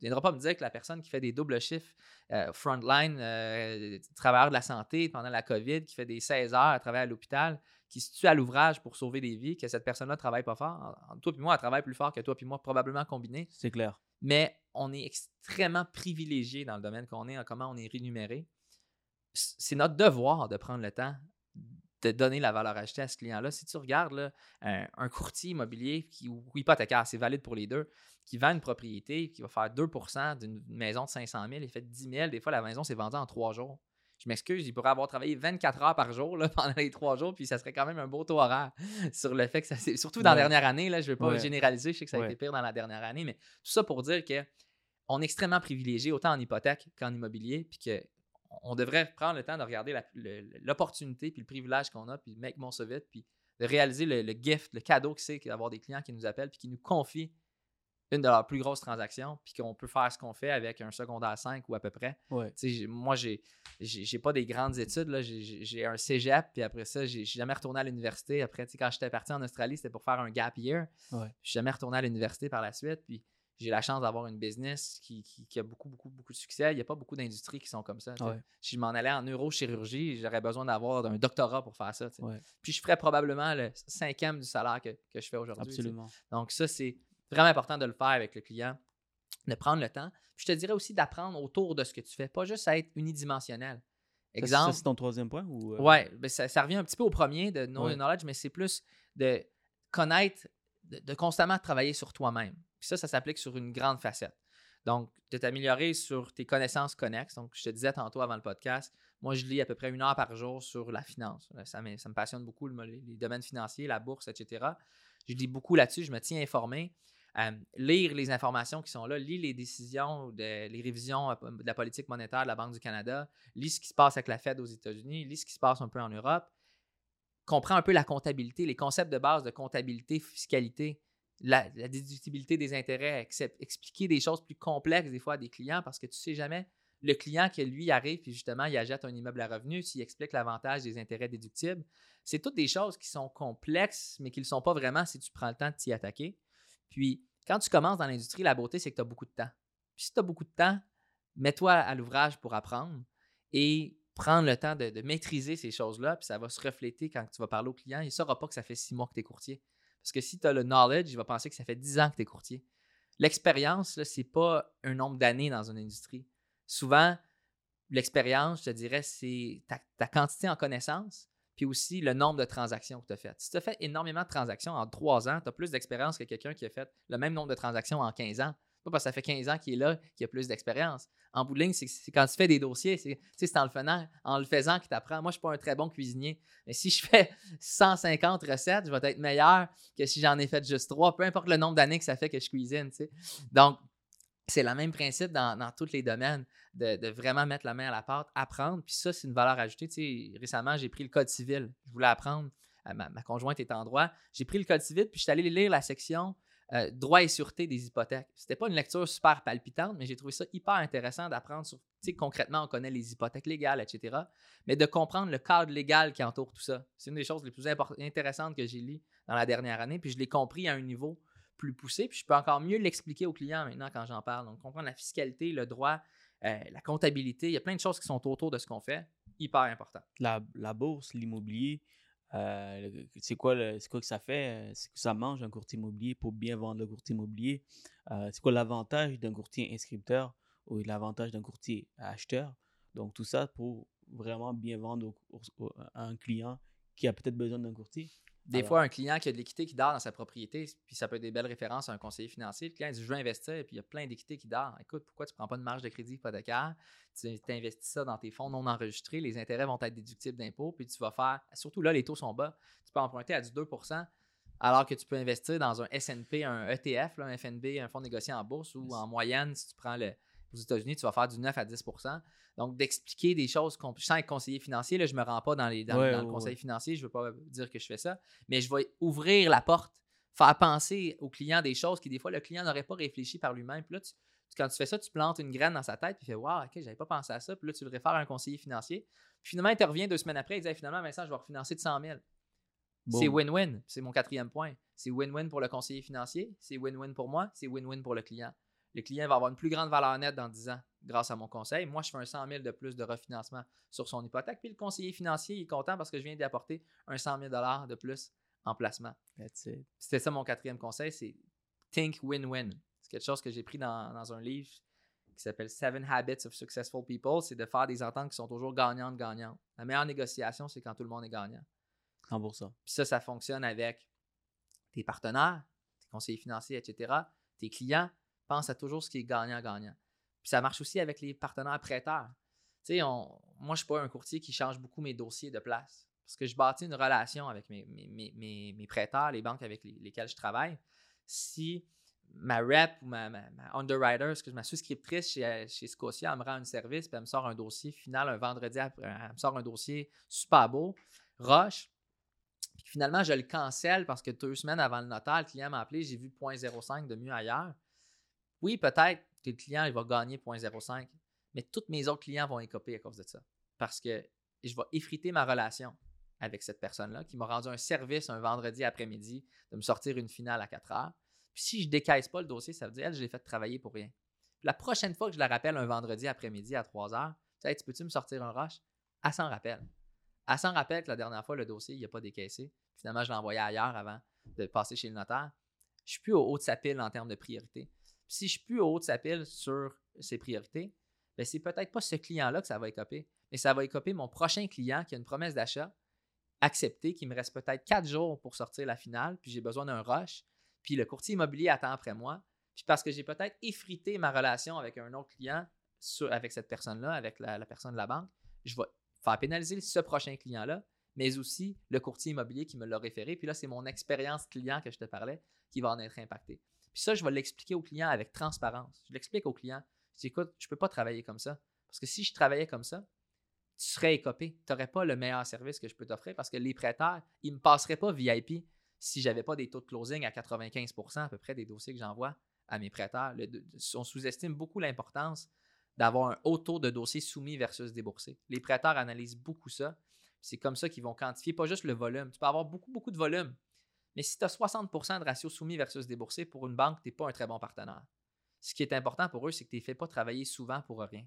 ne viendra pas me dire que la personne qui fait des doubles chiffres, euh, frontline, euh, travailleur de la santé pendant la COVID, qui fait des 16 heures à travailler à l'hôpital, qui se tue à l'ouvrage pour sauver des vies, que cette personne-là ne travaille pas fort. En- Toi puis moi, elle travaille plus fort que toi puis moi, probablement combiné C'est clair. mais on est extrêmement privilégié dans le domaine qu'on est, en comment on est rémunéré. C'est notre devoir de prendre le temps de donner la valeur ajoutée à ce client-là. Si tu regardes là, un, un courtier immobilier qui, ou hypothécaire, c'est valide pour les deux, qui vend une propriété, qui va faire 2% d'une maison de 500 000, il fait 10 000, des fois la maison s'est vendue en trois jours. Je m'excuse, il pourrait avoir travaillé 24 heures par jour là, pendant les trois jours, puis ça serait quand même un beau taux horaire sur le fait que ça s'est. Surtout dans la dernière année, là, je ne veux pas Ouais. généraliser, je sais que ça a Ouais. été pire dans la dernière année, mais tout ça pour dire que on est extrêmement privilégié, autant en hypothèque qu'en immobilier, puis que on devrait prendre le temps de regarder l'opportunité puis le privilège qu'on a, puis make mon so vite, puis de réaliser le, le gift, le cadeau que c'est d'avoir des clients qui nous appellent puis qui nous confient une de leurs plus grosses transactions, puis qu'on peut faire ce qu'on fait avec un secondaire 5 ou à peu près. Ouais. Moi, j'ai j'ai pas des grandes études. J'ai- un cégep, puis après ça, j'ai j'ai jamais retourné à l'université. Après, quand j'étais parti en Australie, c'était pour faire un gap year. Ouais. Je suis jamais retourné à l'université par la suite. Puis j'ai la chance d'avoir une business qui, qui- qui a beaucoup, beaucoup, beaucoup de succès. Il n'y a pas beaucoup d'industries qui sont comme ça. Ouais. Si je m'en allais en neurochirurgie, j'aurais besoin d'avoir un doctorat pour faire ça. Ouais. Puis je ferais probablement le cinquième du salaire que, que je fais aujourd'hui. Absolument. Donc, ça, c'est vraiment important de le faire avec le client, de prendre le temps. Puis je te dirais aussi d'apprendre autour de ce que tu fais, pas juste à être unidimensionnel. Exemple. Ça, c'est ton troisième point ou, euh, Ouais, ben ça, ça revient un petit peu au premier de know Ouais. knowledge, mais c'est plus de connaître, de, de constamment travailler sur toi-même. Puis ça, ça s'applique sur une grande facette. Donc, de t'améliorer sur tes connaissances connexes. Donc, je te disais tantôt avant le podcast, moi, je lis à peu près une heure par jour sur la finance. Ça me, ça me passionne beaucoup, le- les, domaines financiers, la bourse, etc. Je lis beaucoup là-dessus, je me tiens informé. Lire les informations qui sont là, lis les décisions, les révisions euh, de la politique monétaire de la Banque du Canada, lis ce qui se passe avec la Fed aux États-Unis, lis ce qui se passe un peu en Europe, comprends un peu la comptabilité, les concepts de base de comptabilité, fiscalité, la, déductibilité des intérêts, expliquer des choses plus complexes des fois à des clients parce que tu sais jamais le client que lui arrive puis justement il achète un immeuble à revenus, s'il explique l'avantage des intérêts déductibles. C'est toutes des choses qui sont complexes mais qui ne le sont pas vraiment si tu prends le temps de t'y attaquer. Puis quand tu commences dans l'industrie, la beauté c'est que tu as beaucoup de temps. Puis si tu as beaucoup de temps, mets-toi à l'ouvrage pour apprendre et prendre le temps de, de maîtriser ces choses-là, puis ça va se refléter quand tu vas parler au client. Il ne saura pas que ça fait six mois que tu es courtier. Parce que si tu as le knowledge, il va penser que ça fait dix ans que tu es courtier. L'expérience, ce n'est pas un nombre d'années dans une industrie. Souvent, l'expérience, je te dirais, c'est ta, ta quantité en connaissances, puis aussi le nombre de transactions que tu as faites. Si tu as fait énormément de transactions en trois ans, tu as plus d'expérience que quelqu'un qui a fait le même nombre de transactions en 15 ans. Pas parce que ça fait 15 ans qu'il est là qu'il a plus d'expérience. En bout de ligne, c'est quand tu fais des dossiers, c'est en le faisant, en le faisant que tu apprends. Moi, je ne suis pas un très bon cuisinier, mais si je fais 150 recettes, je vais être meilleur que si j'en ai fait juste trois, peu importe le nombre d'années que ça fait que je cuisine. Donc, c'est le même principe dans, dans tous les domaines, de, de vraiment mettre la main à la pâte, apprendre. Puis ça, c'est une valeur ajoutée. Récemment, j'ai pris le code civil. Je voulais apprendre. euh, Ma, ma conjointe est en droit. J'ai pris le code civil, puis je suis allé lire la section euh, droit et sûreté des hypothèques. C'était pas une lecture super palpitante, mais j'ai trouvé ça hyper intéressant d'apprendre sur, tu sais, concrètement, on connaît les hypothèques légales, etc. Mais de comprendre le cadre légal qui entoure tout ça. C'est une des choses les plus intéressantes que j'ai lues dans la dernière année, puis je l'ai compris à un niveau plus poussé, puis je peux encore mieux l'expliquer aux clients maintenant quand j'en parle. Donc, comprendre la fiscalité, le droit, euh, la comptabilité, il y a plein de choses qui sont autour de ce qu'on fait, hyper important. La bourse, l'immobilier, euh, c'est quoi, quoi que ça fait? euh, C'est que ça mange un courtier immobilier pour bien vendre le courtier immobilier. Euh, c'est quoi l'avantage d'un courtier inscripteur ou l'avantage d'un courtier acheteur? Donc, tout ça pour vraiment bien vendre à un client qui a peut-être besoin d'un courtier. Des Alors. fois, un client qui a de l'équité qui dort dans sa propriété, puis ça peut être des belles références à un conseiller financier. Le client dit Je veux investir, puis il y a plein d'équité qui dort. Écoute, pourquoi tu ne prends pas de marge de crédit hypothécaire? Tu investis ça dans tes fonds non enregistrés, les intérêts vont être déductibles d'impôts, puis tu vas faire. Surtout là, les taux sont bas. Tu peux emprunter à du 2 alors que tu peux investir dans un SNP, un ETF, là, un FNB, un fonds négocié en bourse, ou en moyenne, si tu prends le, aux États-Unis, tu vas faire du 9 à 10% Donc, d'expliquer des choses qu'on sans être conseiller financier, là, je ne me rends pas dans, les, dans, Ouais, dans le conseil ouais. financier, je ne veux pas dire que je fais ça, mais je vais ouvrir la porte, faire penser au client des choses qui, des fois, le client n'aurait pas réfléchi par lui-même. Puis là, tu- tu- quand tu fais ça, tu plantes une graine dans sa tête, puis il fait Waouh, ok, j'avais pas pensé à ça. Puis là, tu le réfères à un conseiller financier. Puis finalement, il te revient deux semaines après, il dit finalement, Vincent, je vais refinancer de 100 000. C'est win-win. C'est mon quatrième point. C'est win-win pour le conseiller financier, c'est win-win pour moi, c'est win-win pour le client. Le client va avoir une plus grande valeur nette dans 10 ans grâce à mon conseil. Moi, je fais un 100 000 de plus de refinancement sur son hypothèque. Puis le conseiller financier, est content parce que je viens d'y apporter un 100 000 de plus en placement. C'était ça mon quatrième conseil, c'est think win-win. C'est quelque chose que j'ai pris dans, dans un livre qui s'appelle Seven Habits of Successful People. C'est de faire des ententes qui sont toujours gagnantes-gagnantes. La meilleure négociation, c'est quand tout le monde est gagnant. 100%. Puis ça, ça fonctionne avec tes partenaires, tes conseillers financiers, etc., tes clients. Pense à toujours ce qui est gagnant-gagnant. Puis ça marche aussi avec les partenaires prêteurs. Tu sais, moi, je ne suis pas un courtier qui change beaucoup mes dossiers de place. Parce que je bâtis une relation avec mes, mes, mes- prêteurs, les banques avec les- lesquelles je travaille. Si ma rep ou ma, ma, underwriter, ma souscriptrice chez, Scotia, elle me rend un service, puis elle me sort un dossier final un vendredi, elle me sort un dossier super beau, Roche, puis finalement, je le cancelle parce que deux semaines avant le notaire, le client m'a appelé, j'ai vu 0.05 de mieux ailleurs. Oui, peut-être que le client va gagner 0.05, mais tous mes autres clients vont écoper à cause de ça. Parce que je vais effriter ma relation avec cette personne-là qui m'a rendu un service un vendredi après-midi de me sortir une finale à 4 heures. Puis si je décaisse pas le dossier, ça veut dire, elle, je l'ai fait travailler pour rien. La prochaine fois que je la rappelle un vendredi après-midi à 3 heures, sais, tu peux-tu me sortir un rush? Elle s'en rappelle. Elle s'en rappelle que la dernière fois, le dossier, il n'a pas décaissé. Finalement, je l'ai envoyé ailleurs avant de passer chez le notaire. Je suis plus au haut de sa pile en termes de priorité. Si je suis plus au haut de sa pile sur ses priorités, ben c'est peut-être pas ce client-là que ça va écoper, mais ça va écoper mon prochain client qui a une promesse d'achat acceptée, qui me reste peut-être quatre jours pour sortir la finale, puis j'ai besoin d'un rush, puis le courtier immobilier attend après moi, puis parce que j'ai peut-être effrité ma relation avec un autre client, avec cette personne-là, avec la, la personne de la banque, je vais faire pénaliser ce prochain client-là, mais aussi le courtier immobilier qui me l'a référé. Puis là, c'est mon expérience client que je te parlais qui va en être impactée. Puis ça, je vais l'expliquer au client avec transparence. Je l'explique au client. Je dis, écoute, je ne peux pas travailler comme ça. Parce que si je travaillais comme ça, tu serais écopé. Tu n'aurais pas le meilleur service que je peux t'offrir parce que les prêteurs, ils ne me passeraient pas VIP si je n'avais pas des taux de closing à 95% à peu près des dossiers que j'envoie à mes prêteurs. On sous-estime beaucoup l'importance d'avoir un haut taux de dossiers soumis versus déboursés. Les prêteurs analysent beaucoup ça. C'est comme ça qu'ils vont quantifier pas juste le volume. Tu peux avoir beaucoup, beaucoup de volume. Mais si tu as 60% de ratio soumis versus déboursé, pour une banque, tu n'es pas un très bon partenaire. Ce qui est important pour eux, c'est que tu ne les fais pas travailler souvent pour rien.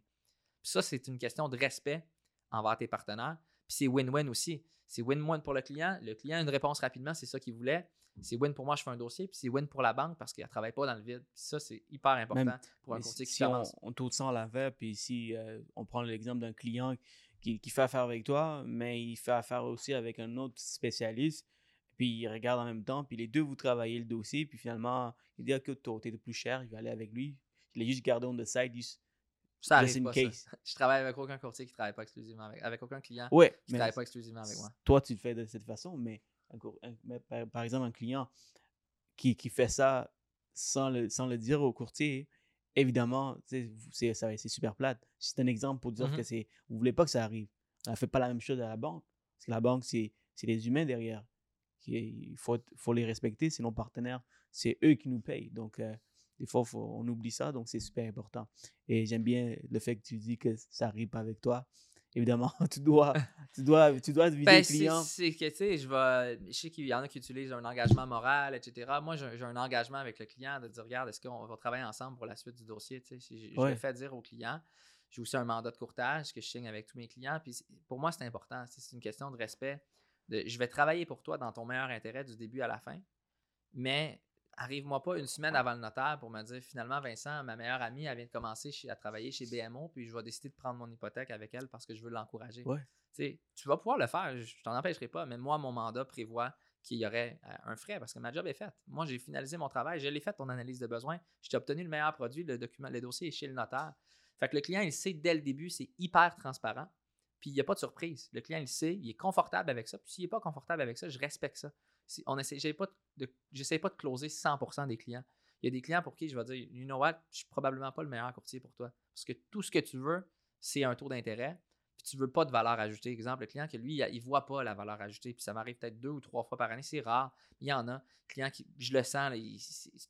Puis ça, c'est une question de respect envers tes partenaires. Puis c'est win-win aussi. C'est win-win pour le client. Le client a une réponse rapidement, c'est ça qu'il voulait. C'est win pour moi, je fais un dossier. Puis c'est win pour la banque parce qu'elle ne travaille pas dans le vide. Puis ça, c'est hyper important Même- pour un courtier si, qui si on, commence. on tourne ça en l'envers, puis si euh, on prend l'exemple d'un client qui, qui fait affaire avec toi, mais il fait affaire aussi avec un autre spécialiste, puis il regarde en même temps, puis les deux, vous travaillez le dossier, puis finalement, il dit que toi, t'es le plus cher, il va aller avec lui. Je l'ai juste gardé on the side. juste- Ça arrive pas, ça. case. Je travaille avec aucun courtier qui ne travaille pas exclusivement avec, avec aucun client Ouais, qui travaille pas exclusivement avec moi. toi, tu le fais de cette façon, mais, un un- mais par, par exemple, un client qui, qui fait ça sans le, sans le dire au courtier, évidemment, c'est ça- super plate. C'est un exemple pour dire Mhm. que c'est vous voulez pas que ça arrive. On ne fait pas la même chose à la banque. Parce que la banque, c'est c'est les humains derrière. Il faut, faut les respecter, c'est nos partenaires. C'est eux qui nous payent. Donc, euh, des fois, faut- on oublie ça, donc c'est super important. Et j'aime bien le fait que tu dis que ça arrive pas avec toi. Évidemment, tu dois, tu dois, tu dois vider Ben, client. c'est que, tu sais, je vais. Je sais qu'il y en a qui utilisent un engagement moral, etc. Moi, j'ai un engagement avec le client de dire, regarde, est-ce qu'on va travailler ensemble pour la suite du dossier? Tu sais, je, je Ouais. le fais dire au client. J'ai aussi un mandat de courtage que je signe avec tous mes clients. Puis pour moi, c'est important. C'est une question de respect. De, je vais travailler pour toi dans ton meilleur intérêt du début à la fin. Mais arrive-moi pas une semaine avant le notaire pour me dire finalement, Vincent, ma meilleure amie, elle vient de commencer chez- à travailler chez BMO, puis je vais décider de prendre mon hypothèque avec elle parce que je veux l'encourager. Ouais. Tu vas pouvoir le faire, je je t'en empêcherai pas, mais moi, mon mandat prévoit qu'il y aurait euh, un frais parce que ma job est faite. Moi, j'ai finalisé mon travail, je l'ai fait, ton analyse de besoin. J'ai obtenu le meilleur produit, le document, le dossier est chez le notaire. Fait que le client, il sait dès le début, c'est hyper transparent. Puis il n'y a pas de surprise. Le client, il sait, il est confortable avec ça. Puis s'il n'est pas confortable avec ça, je respecte ça. Si on pas de, pas de closer 100% des clients. Il y a des clients pour qui je vais dire, you know what, je suis probablement pas le meilleur courtier pour toi. Parce que tout ce que tu veux, c'est un taux d'intérêt. Puis tu veux pas de valeur ajoutée. Exemple, le client que lui, il, ne voit pas la valeur ajoutée. Puis ça m'arrive peut-être deux ou trois fois par année. C'est rare. Il y en a. Client qui, je le sens,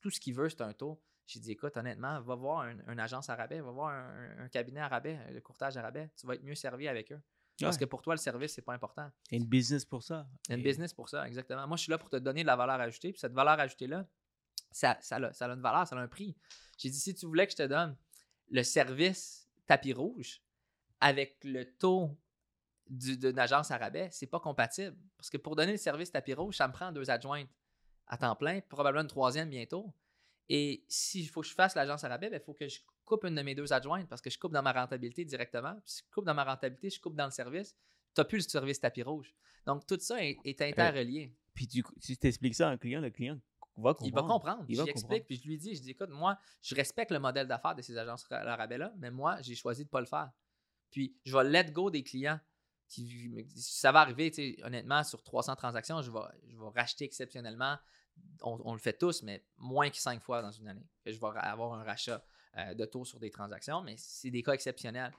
tout ce qu'il veut, c'est un taux. J'ai dit, écoute, honnêtement, va voir une agence à rabais, va voir un, cabinet à rabais, le courtage à rabais. Tu vas être mieux servi avec eux. Parce que pour toi, le service, c'est pas important. A une business pour ça. Une business pour ça, exactement. Moi, je suis là pour te donner de la valeur ajoutée. Puis cette valeur ajoutée-là, ça, ça, a, ça a une valeur, ça a un prix. J'ai dit, si tu voulais que je te donne le service tapis rouge avec le taux d'une agence à rabais, c'est pas compatible. Parce que pour donner le service tapis rouge, ça me prend deux adjointes à temps plein, probablement une troisième bientôt. Et s'il faut que je fasse l'agence à rabais, il ben, faut que je coupe une de mes deux adjointes parce que je coupe dans ma rentabilité directement. si je coupe dans ma rentabilité, je coupe dans le service. Tu n'as plus le service tapis rouge. Donc, tout ça est, interrelié. Puis, tu, si tu expliques ça à un client, le client va comprendre. Il va comprendre. Il J'explique, puis je lui dis, je dis, écoute, moi, je respecte le modèle d'affaires de ces agences à rabais-là, mais moi, j'ai choisi de ne pas le faire. Puis, je vais let go des clients. Qui, ça va arriver, honnêtement, sur 300 transactions, je vais, je vais racheter exceptionnellement. On, le fait tous, mais moins que cinq fois dans une année. Je vais avoir un rachat euh, de taux sur des transactions, mais c'est des cas exceptionnels.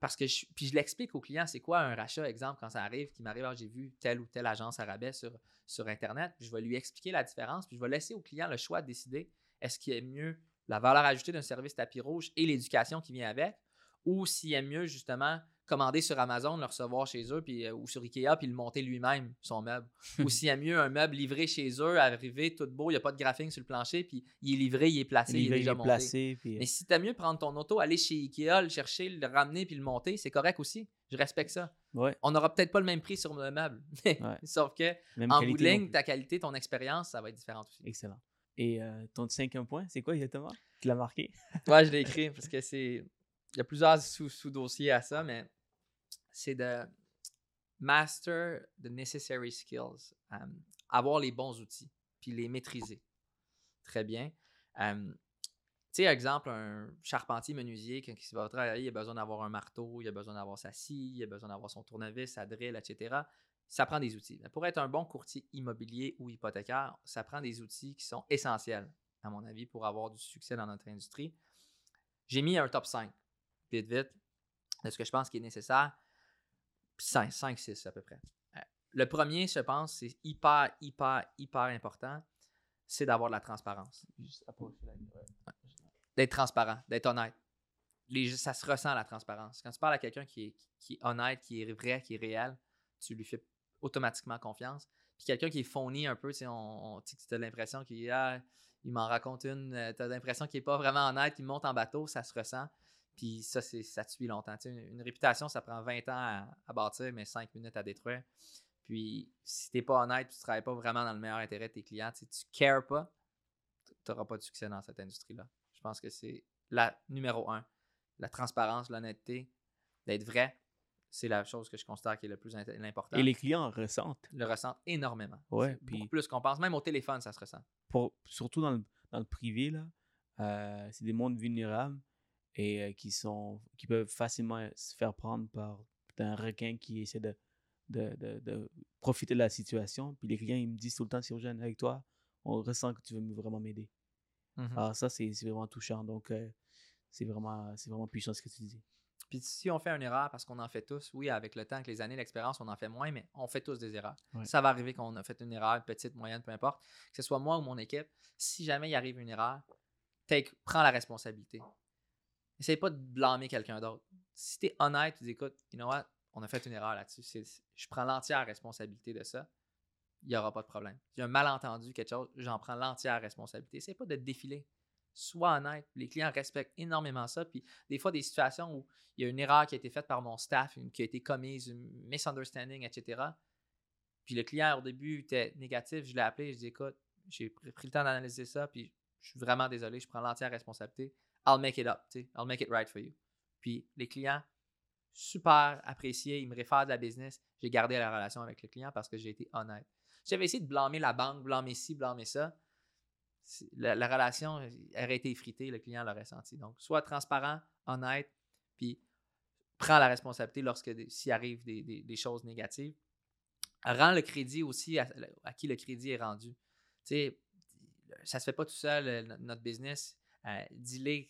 Parce que puis je l'explique aux clients, c'est quoi un rachat, exemple, quand ça arrive, qui m'arrive, ah, j'ai vu telle ou telle agence à rabais sur, Internet, je vais lui expliquer la différence, puis je vais laisser au client le choix de décider est-ce qu'il est mieux la valeur ajoutée d'un service tapis rouge et l'éducation qui vient avec, ou s'il est mieux justement commander sur Amazon, le recevoir chez eux puis, euh, ou sur Ikea puis le monter lui-même, son meuble. ou s'il y a mieux un meuble livré chez eux, arrivé tout beau, il n'y a pas de graphique sur le plancher, puis il est livré, il est placé, il, est déjà monté. Placé, Mais si tu as mieux prendre ton auto, aller chez Ikea, le chercher, le ramener puis le monter, c'est correct aussi. Je respecte ça. On n'aura peut-être pas le même prix sur le meuble. Sauf que en bout de ligne, ta qualité, ton expérience, ça va être différent aussi. Excellent. Et euh, ton cinquième point, c'est quoi exactement? Tu l'as marqué? ouais, je l'ai écrit parce que c'est. Il y a plusieurs sous-dossiers à ça, mais c'est de master the necessary skills, avoir les bons outils, puis les maîtriser. Très bien. tu sais, exemple, un charpentier menuisier qui, va travailler, il a besoin d'avoir un marteau, il a besoin d'avoir sa scie, il a besoin d'avoir son tournevis, sa drill, etc. Ça prend des outils. pour être un bon courtier immobilier ou hypothécaire, ça prend des outils qui sont essentiels, à mon avis, pour avoir du succès dans notre industrie. J'ai mis un top 5, vite, vite, de ce que je pense qui est nécessaire. 5, 5, 6 à peu près. Euh, le premier, je pense, c'est hyper, hyper, hyper important, c'est d'avoir de la transparence. D'être transparent, d'être honnête. Les, ça se ressent la transparence. Quand tu parles à quelqu'un qui est, qui est honnête, qui est vrai, qui est réel, tu lui fais automatiquement confiance. Puis quelqu'un qui est fourni un peu, tu as l'impression qu'il ah, il m'en raconte une, euh, tu as l'impression qu'il n'est pas vraiment honnête, il monte en bateau, ça se ressent. Puis ça, c'est, ça te suit longtemps. une, réputation, ça prend 20 ans à, bâtir, mais 5 minutes à détruire. Puis si tu n'es pas honnête, tu ne travailles pas vraiment dans le meilleur intérêt de tes clients, tu ne cares pas, tu n'auras pas de succès dans cette industrie-là. Je pense que c'est la numéro un. La transparence, l'honnêteté, d'être vrai, c'est la chose que je considère qui est le plus important. Et les clients ressentent. Le ressentent énormément. Ouais, puis beaucoup plus qu'on pense. Même au téléphone, ça se ressent. Pour, surtout dans le, dans le privé, là, euh, c'est des mondes vulnérables et qui, sont, qui peuvent facilement se faire prendre par un requin qui essaie de, de, de, profiter de la situation. Puis les clients, ils me disent tout le temps, si on avec toi, on ressent que tu veux vraiment m'aider. Mmh Alors ça, c'est vraiment touchant. Donc, c'est vraiment, vraiment puissant ce que tu dis. Puis si on fait une erreur, parce qu'on en fait tous, oui, avec le temps, avec les années, l'expérience, on en fait moins, mais on fait tous des erreurs. Ça va arriver qu'on a fait une erreur, petite, moyenne, peu importe, que ce soit moi ou mon équipe. Si jamais il arrive une erreur, take, prends la responsabilité. Essaye pas de blâmer quelqu'un d'autre. Si tu es honnête, tu dis écoute, you know what, on a fait une erreur là-dessus. Je prends l'entière responsabilité de ça. Il n'y aura pas de problème. A un malentendu, quelque chose, j'en prends l'entière responsabilité. C'est pas de défiler. Sois honnête. Les clients respectent énormément ça. Puis des fois, des situations où il y a une erreur qui a été faite par mon staff, qui a été commise, une misunderstanding, etc. Puis le client, au début, était négatif. Je l'ai appelé, je dis écoute, j'ai pris le temps d'analyser ça, puis je suis vraiment désolé, je prends l'entière responsabilité. I'll make it up, I'll make it right for you. Puis les clients, super appréciés, ils me réfèrent de la business. J'ai gardé la relation avec le client parce que j'ai été honnête. j'avais essayé de blâmer la banque, blâmer ci, blâmer ça, la, relation aurait été effritée, le client l'aurait senti. Donc, sois transparent, honnête, puis prends la responsabilité lorsque s'il arrive des, choses négatives. Rends le crédit aussi à, qui le crédit est rendu. Tu sais, ça se fait pas tout seul, notre business. Euh, dis-le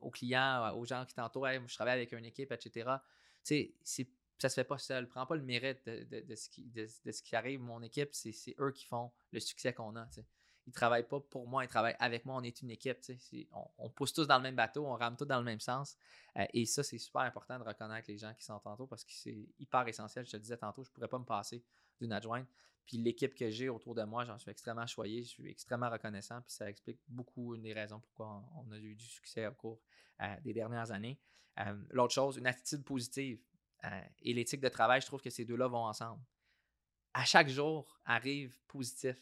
aux clients, aux gens qui t'entourent, je travaille avec une équipe, etc. Tu sais, ça se fait pas seul. Prends pas le mérite de, ce, qui, de, ce qui arrive. Mon équipe, c'est eux qui font le succès qu'on a. Tu Ils travaillent pas pour moi, ils travaillent avec moi. On est une équipe. on, pousse tous dans le même bateau, on rame tous dans le même sens. Euh, et ça, c'est super important de reconnaître les gens qui sont tantôt parce que c'est hyper essentiel. Je te disais tantôt, je pourrais pas me passer d'une adjointe. Puis l'équipe que j'ai autour de moi, j'en suis extrêmement choyé, je suis extrêmement reconnaissant. Puis ça explique beaucoup une des raisons pourquoi on, a eu du succès au cours euh, des dernières années. Euh, l'autre chose, une attitude positive euh, et l'éthique de travail, je trouve que ces deux-là vont ensemble. À chaque jour arrive positif.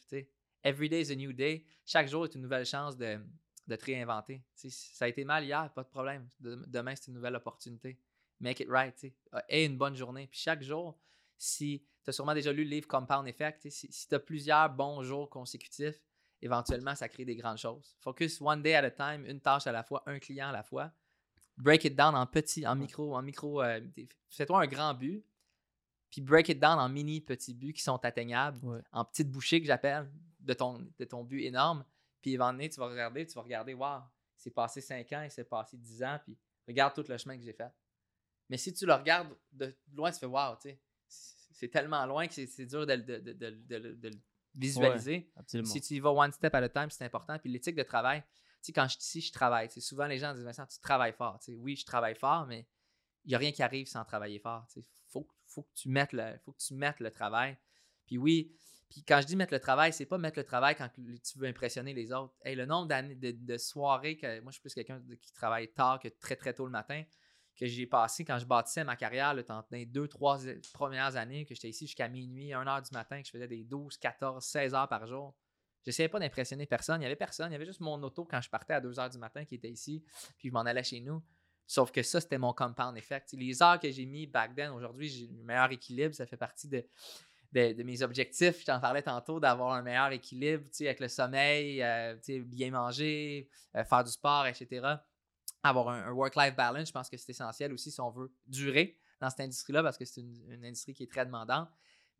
Every day is a new day. Chaque jour est une nouvelle chance de, de te réinventer. ça a été mal hier, pas de problème. demain, c'est une nouvelle opportunité. Make it right. Et une bonne journée. Puis chaque jour, si tu as sûrement déjà lu le livre Compound Effect, si, tu as plusieurs bons jours consécutifs, éventuellement, ça crée des grandes choses. Focus one day at a time, une tâche à la fois, un client à la fois. Break it down en petit, en micro, en micro. Euh, fais-toi un grand but, puis break it down en mini petits buts qui sont atteignables, en petites bouchées que j'appelle, de ton, de ton but énorme. Puis éventuellement, tu vas regarder, tu vas regarder, wow, c'est passé 5 ans, il s'est passé 10 ans, puis regarde tout le chemin que j'ai fait. Mais si tu le regardes de loin, tu fais wow, tu sais, c'est tellement loin que c'est dur de, le visualiser. si tu y vas one step at a time, c'est important. Puis l'éthique de travail, tu sais, quand je ici, je travaille. Souvent, les gens disent Vincent, tu travailles fort. oui, je travaille fort, mais il n'y a rien qui arrive sans travailler fort. Il faut, faut, que tu mettes le, faut que tu mettes le travail. Puis oui, puis quand je dis mettre le travail, c'est pas mettre le travail quand tu veux impressionner les autres. Hey, le nombre d'années de, soirées que moi je suis plus quelqu'un qui travaille tard que très très tôt le matin que j'ai passé quand je bâtissais ma carrière, le dans les deux, trois premières années, que j'étais ici jusqu'à minuit, 1 h du matin, que je faisais des 12, 14, 16 heures par jour. J'essayais pas d'impressionner personne. Il n'y avait personne. Il y avait juste mon auto quand je partais à 2 h du matin qui était ici, puis je m'en allais chez nous. Sauf que ça, c'était mon compound effect. Les heures que j'ai mis back then, aujourd'hui, j'ai un meilleur équilibre. Ça fait partie de, de, mes objectifs. Je t'en parlais tantôt d'avoir un meilleur équilibre avec le sommeil, euh, bien manger, euh, faire du sport, etc avoir un, work-life balance, je pense que c'est essentiel aussi si on veut durer dans cette industrie-là parce que c'est une, industrie qui est très demandante.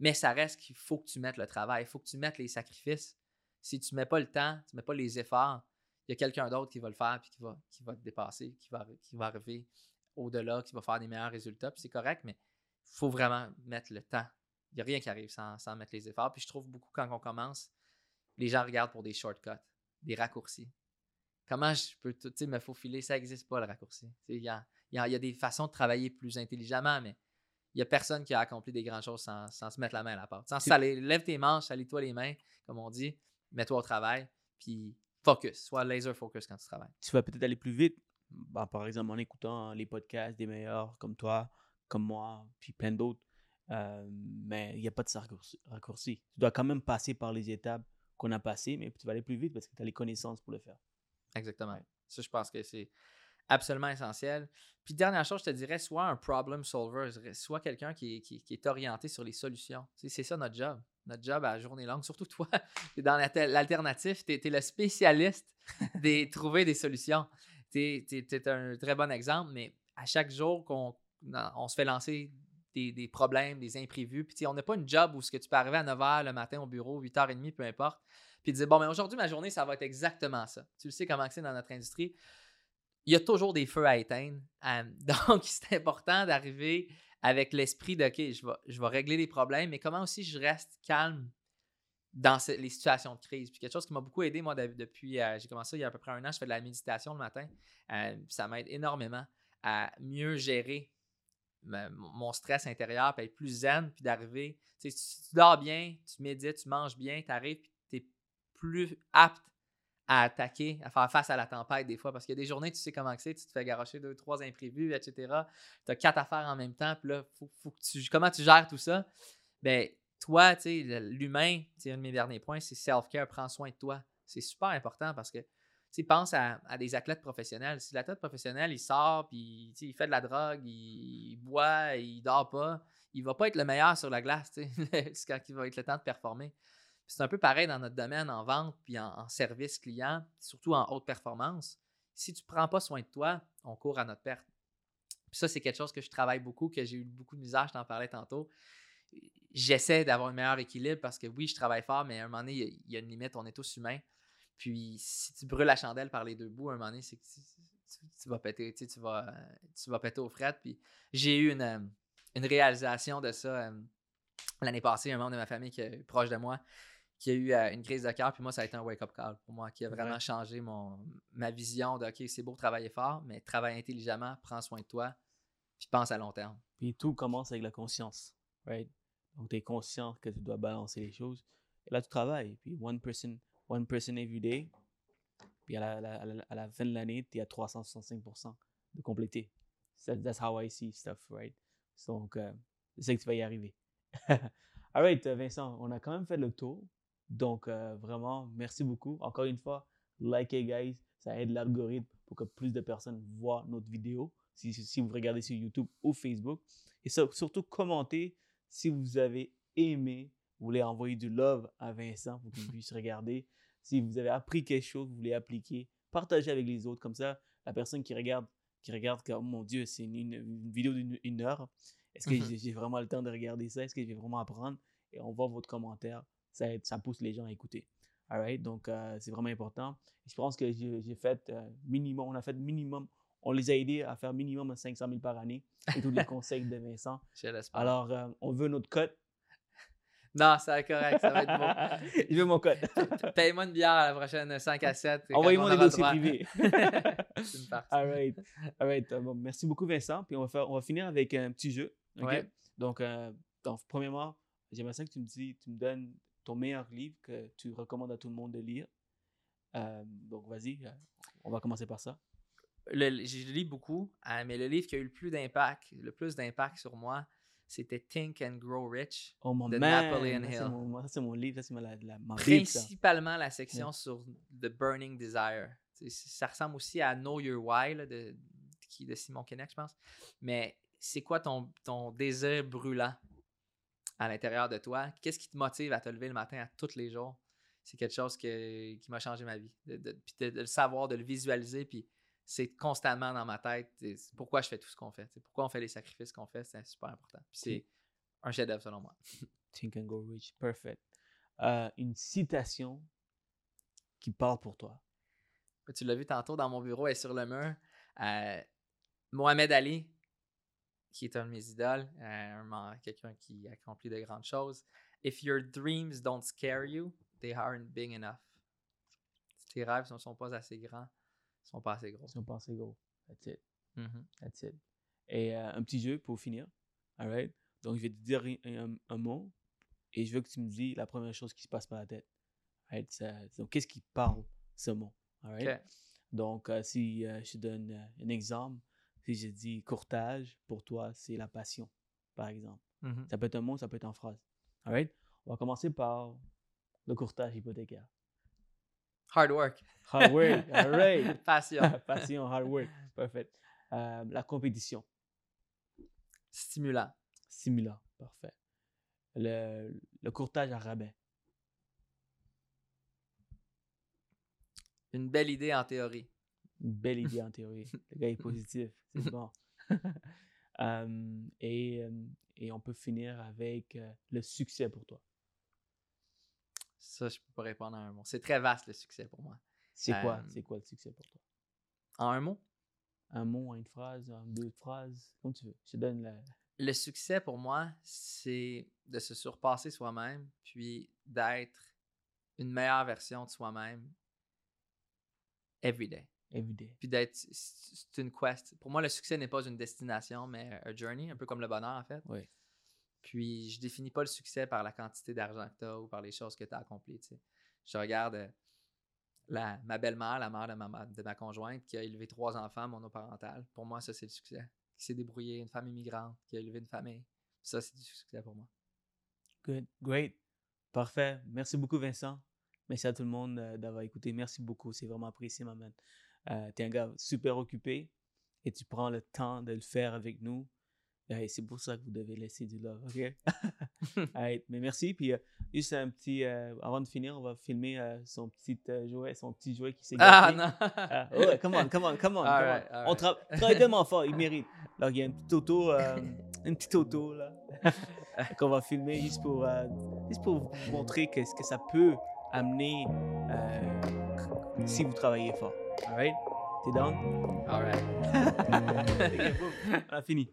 Mais ça reste qu'il faut que tu mettes le travail, il faut que tu mettes les sacrifices. Si tu ne mets pas le temps, tu ne mets pas les efforts, il y a quelqu'un d'autre qui va le faire puis qui va, qui va te dépasser, qui va, qui va arriver au-delà, qui va faire des meilleurs résultats. Puis c'est correct, mais il faut vraiment mettre le temps. Il n'y a rien qui arrive sans, sans mettre les efforts. Puis je trouve beaucoup quand on commence, les gens regardent pour des shortcuts, des raccourcis comment je peux tu sais, me faufiler, ça n'existe pas le raccourci. Il y a, y, a, des façons de travailler plus intelligemment, mais il n'y a personne qui a accompli des grandes choses sans, se mettre la main à la porte. Sans saler, lève tes manches, salis-toi les mains, comme on dit, mets-toi au travail, puis focus, sois laser focus quand tu travailles. Tu vas peut-être aller plus vite, bah, par exemple en écoutant les podcasts des meilleurs comme toi, comme moi, puis plein d'autres. Euh, mais il n'y a pas de raccourci. Tu dois quand même passer par les étapes qu'on a passées, mais tu vas aller plus vite parce que tu as les connaissances pour le faire. Exactement. Ça, je pense que c'est absolument essentiel. Puis, dernière chose, je te dirais, soit un problem solver, soit quelqu'un qui, qui, est orienté sur les solutions. c'est ça notre job. Notre job à journée longue, surtout toi, tu es dans l'alternative, tu es, le spécialiste de trouver des solutions. Tu es, un très bon exemple, mais à chaque jour qu'on on se fait lancer des, des, problèmes, des imprévus, puis on n'a pas une job où ce que tu peux arriver à 9h le matin au bureau, 8h30, peu importe, puis dire bon, mais aujourd'hui, ma journée, ça va être exactement ça. Tu le sais comment c'est dans notre industrie. Il y a toujours des feux à éteindre. Donc, c'est important d'arriver avec l'esprit de OK, je vais, je vais régler les problèmes, mais comment aussi je reste calme dans les situations de crise? Puis quelque chose qui m'a beaucoup aidé, moi, depuis, euh, j'ai commencé il y a à peu près un an, je fais de la méditation le matin. Euh, ça m'aide énormément à mieux gérer mon stress intérieur, puis être plus zen, puis d'arriver. Si tu dors bien, tu médites, tu manges bien, tu arrives, puis plus apte à attaquer, à faire face à la tempête des fois. Parce qu'il y a des journées, tu sais comment c'est, tu te fais garocher deux, trois imprévus, etc. Tu as quatre affaires en même temps, puis là, faut, comment tu gères tout ça? Ben, toi, tu sais, l'humain, c'est un de mes derniers points, c'est self-care, prends soin de toi. C'est super important parce que, tu pense à, des athlètes professionnels. Si l'athlète professionnel, il sort, puis il fait de la drogue, il, boit, il dort pas, il va pas être le meilleur sur la glace, tu sais, quand il va être le temps de performer. C'est un peu pareil dans notre domaine en vente puis en, service client, surtout en haute performance. Si tu ne prends pas soin de toi, on court à notre perte. Puis ça, c'est quelque chose que je travaille beaucoup, que j'ai eu beaucoup de misère, je t'en parlais tantôt. J'essaie d'avoir un meilleur équilibre parce que oui, je travaille fort, mais à un moment donné, il y a- une limite, on est tous humains. Puis si tu brûles la chandelle par les deux bouts, à un moment donné, c'est que tu, vas péter, tu, sais, tu vas, tu vas péter aux frettes. Puis j'ai eu une, une réalisation de ça euh, l'année passée, un membre de ma famille qui est proche de moi qui a eu euh, une crise de cœur, puis moi, ça a été un wake-up call pour moi, qui a vraiment Ouais. changé mon, ma vision de OK, c'est beau travailler fort, mais travaille intelligemment, prends soin de toi, puis pense à long terme. Puis tout commence avec la conscience, right? Donc, tu es conscient que tu dois balancer les choses. Et là, tu travailles. Puis, one person, one person every day. Puis, à la, à la- à la fin de l'année, tu es à 365% de compléter. That's how I see stuff, right? Donc, euh, je sais que tu vas y arriver. All right, Vincent, on a quand même fait le tour. Donc, euh, vraiment, merci beaucoup. Encore une fois, likez, guys. Ça aide l'algorithme pour que plus de personnes voient notre vidéo. Si, vous regardez sur YouTube ou Facebook. Et sur- surtout, commentez si vous avez aimé. Vous voulez envoyer du love à Vincent pour qu'il puisse regarder. Si vous avez appris quelque chose, vous voulez appliquer, partagez avec les autres. Comme ça, la personne qui regarde, qui regarde, comme, oh mon Dieu, c'est une, vidéo d'une une heure. Est-ce que Mhm. j'ai- j'ai vraiment le temps de regarder ça? Est-ce que je vais vraiment apprendre? Et on voit votre commentaire. Ça, aide- ça pousse les gens à écouter. All right? Donc, euh, c'est vraiment important. Et je pense que j'ai fait euh, minimum, on a fait minimum, on les a aidés à faire minimum 500 000 par année. Et tous les conseils de Vincent. Je. Alors, euh, on veut notre cote. Non, c'est correct, ça va être beau. je veux mon code. Paye-moi une bière à la prochaine 5 à 7. et quand Envoyez-moi des dossiers privés. c'est une partie. All right. All right. Bon, merci beaucoup, Vincent. Puis on va, faire, on va finir avec un petit jeu. OK? Ouais. Donc, donc, premièrement, j'aimerais ça que tu me, dis, tu me donnes ton meilleur livre que tu recommandes à tout le monde de lire. Euh, donc, vas-y. euh, on va commencer par ça. Le- je lis beaucoup, euh, mais le livre qui a eu le plus d'impact, le plus d'impact sur moi, c'était Think and Grow Rich. Oh, mon De man. Napoleon Hill. Ça, c'est mon livre. Ça, c'est ma, la, la- ma ça. Principalement la section sur The Burning Desire. Ça ressemble aussi à Know Your Why là, de, de Simon Kenneth, je pense. Mais c'est quoi ton, ton désir brûlant? À l'intérieur de toi? Qu'est-ce qui te motive à te lever le matin à tous les jours? C'est quelque chose que- qui m'a changé ma vie. De, de- puis de- de le savoir, de le visualiser, puis c'est constamment dans ma tête. et pourquoi je fais tout ce qu'on fait. Pourquoi on fait les sacrifices qu'on fait, c'est super important. Puis c'est un chef-d'œuvre selon moi. Think and Go Rich. Perfect. Euh, une citation qui parle pour toi. Tu l'as vu tantôt dans mon bureau, elle est sur le mur. Euh, Mohamed Ali, qui est un de mes idoles, euh, quelqu'un qui accomplit de grandes choses. If your dreams don't scare you, they aren't big enough. Si tes rêves ne sont pas assez grands, ils sont pas assez gros. Si on pense gros. That's it. Mhm. That's it. Et euh, un petit jeu pour finir. All right? Donc, je vais te dire un, un- un mot et je veux que tu me dis la première chose qui se passe par la tête. All right? Ça- donc, qu'est-ce qui parle ce mot? All right? Donc, euh, si euh, je te donne un exemple, si je dis courtage, pour toi, c'est la passion, par exemple. Mhm. Ça peut être un mot, ça peut être en phrase. All right? On va commencer par le courtage hypothécaire. Hard work. Hard work. All right. Passion. Passion, hard work. Parfait. Euh, la compétition. Stimulant. Simulant. Parfait. Le, le courtage à rabais. Une belle idée en théorie. Une belle idée en théorie. Le gars est positif. C'est bon. Euh, et, euh, et on peut finir avec euh, le succès pour toi. Ça, je peux pas répondre en un mot. C'est très vaste le succès pour moi. C'est quoi, c'est quoi le succès pour toi? En un mot, Un mot, une phrase, en deux phrases, comme tu veux. Je te donne la. le succès pour moi, c'est de se surpasser soi-même, puis d'être une meilleure version de soi-même every day. Everyday. Puis d'être. C'est une quest. Pour moi, le succès n'est pas une destination, mais un journey, un peu comme le bonheur en fait. Oui. Puis je définis pas le succès par la quantité d'argent que tu as ou par les choses que tu as accomplies. tu sais. Je regarde euh, la, ma belle-mère, la mère de ma, de ma conjointe, qui a élevé trois enfants monoparentales. Pour moi, ça, c'est le succès. Qui s'est débrouillé, une femme immigrante, qui a élevé une famille. Ça, c'est du succès pour moi. Good. Great. Parfait. Merci beaucoup, Vincent. Merci à tout le monde euh, d'avoir écouté. Merci beaucoup. C'est vraiment apprécié, ma man. Euh, tu es un gars super occupé et tu prends le temps de le faire avec nous. Et c'est pour ça que vous devez laisser du love, ok? Mais merci. Puis euh, juste un petit, euh, avant de finir, on va filmer euh, son petit jouet, son petit jouet qui s'est Ah gâté. non! Ah, ouais, come on, come on, come on. come on. On tra- travaille tellement fort, il mérite. Alors, il y a une petite auto, une petite auto là, qu'on va filmer juste pour, juste pour vous montrer qu'est-ce que ça peut amener si vous travaillez fort. Alright? T'es down? Alright. On a fini.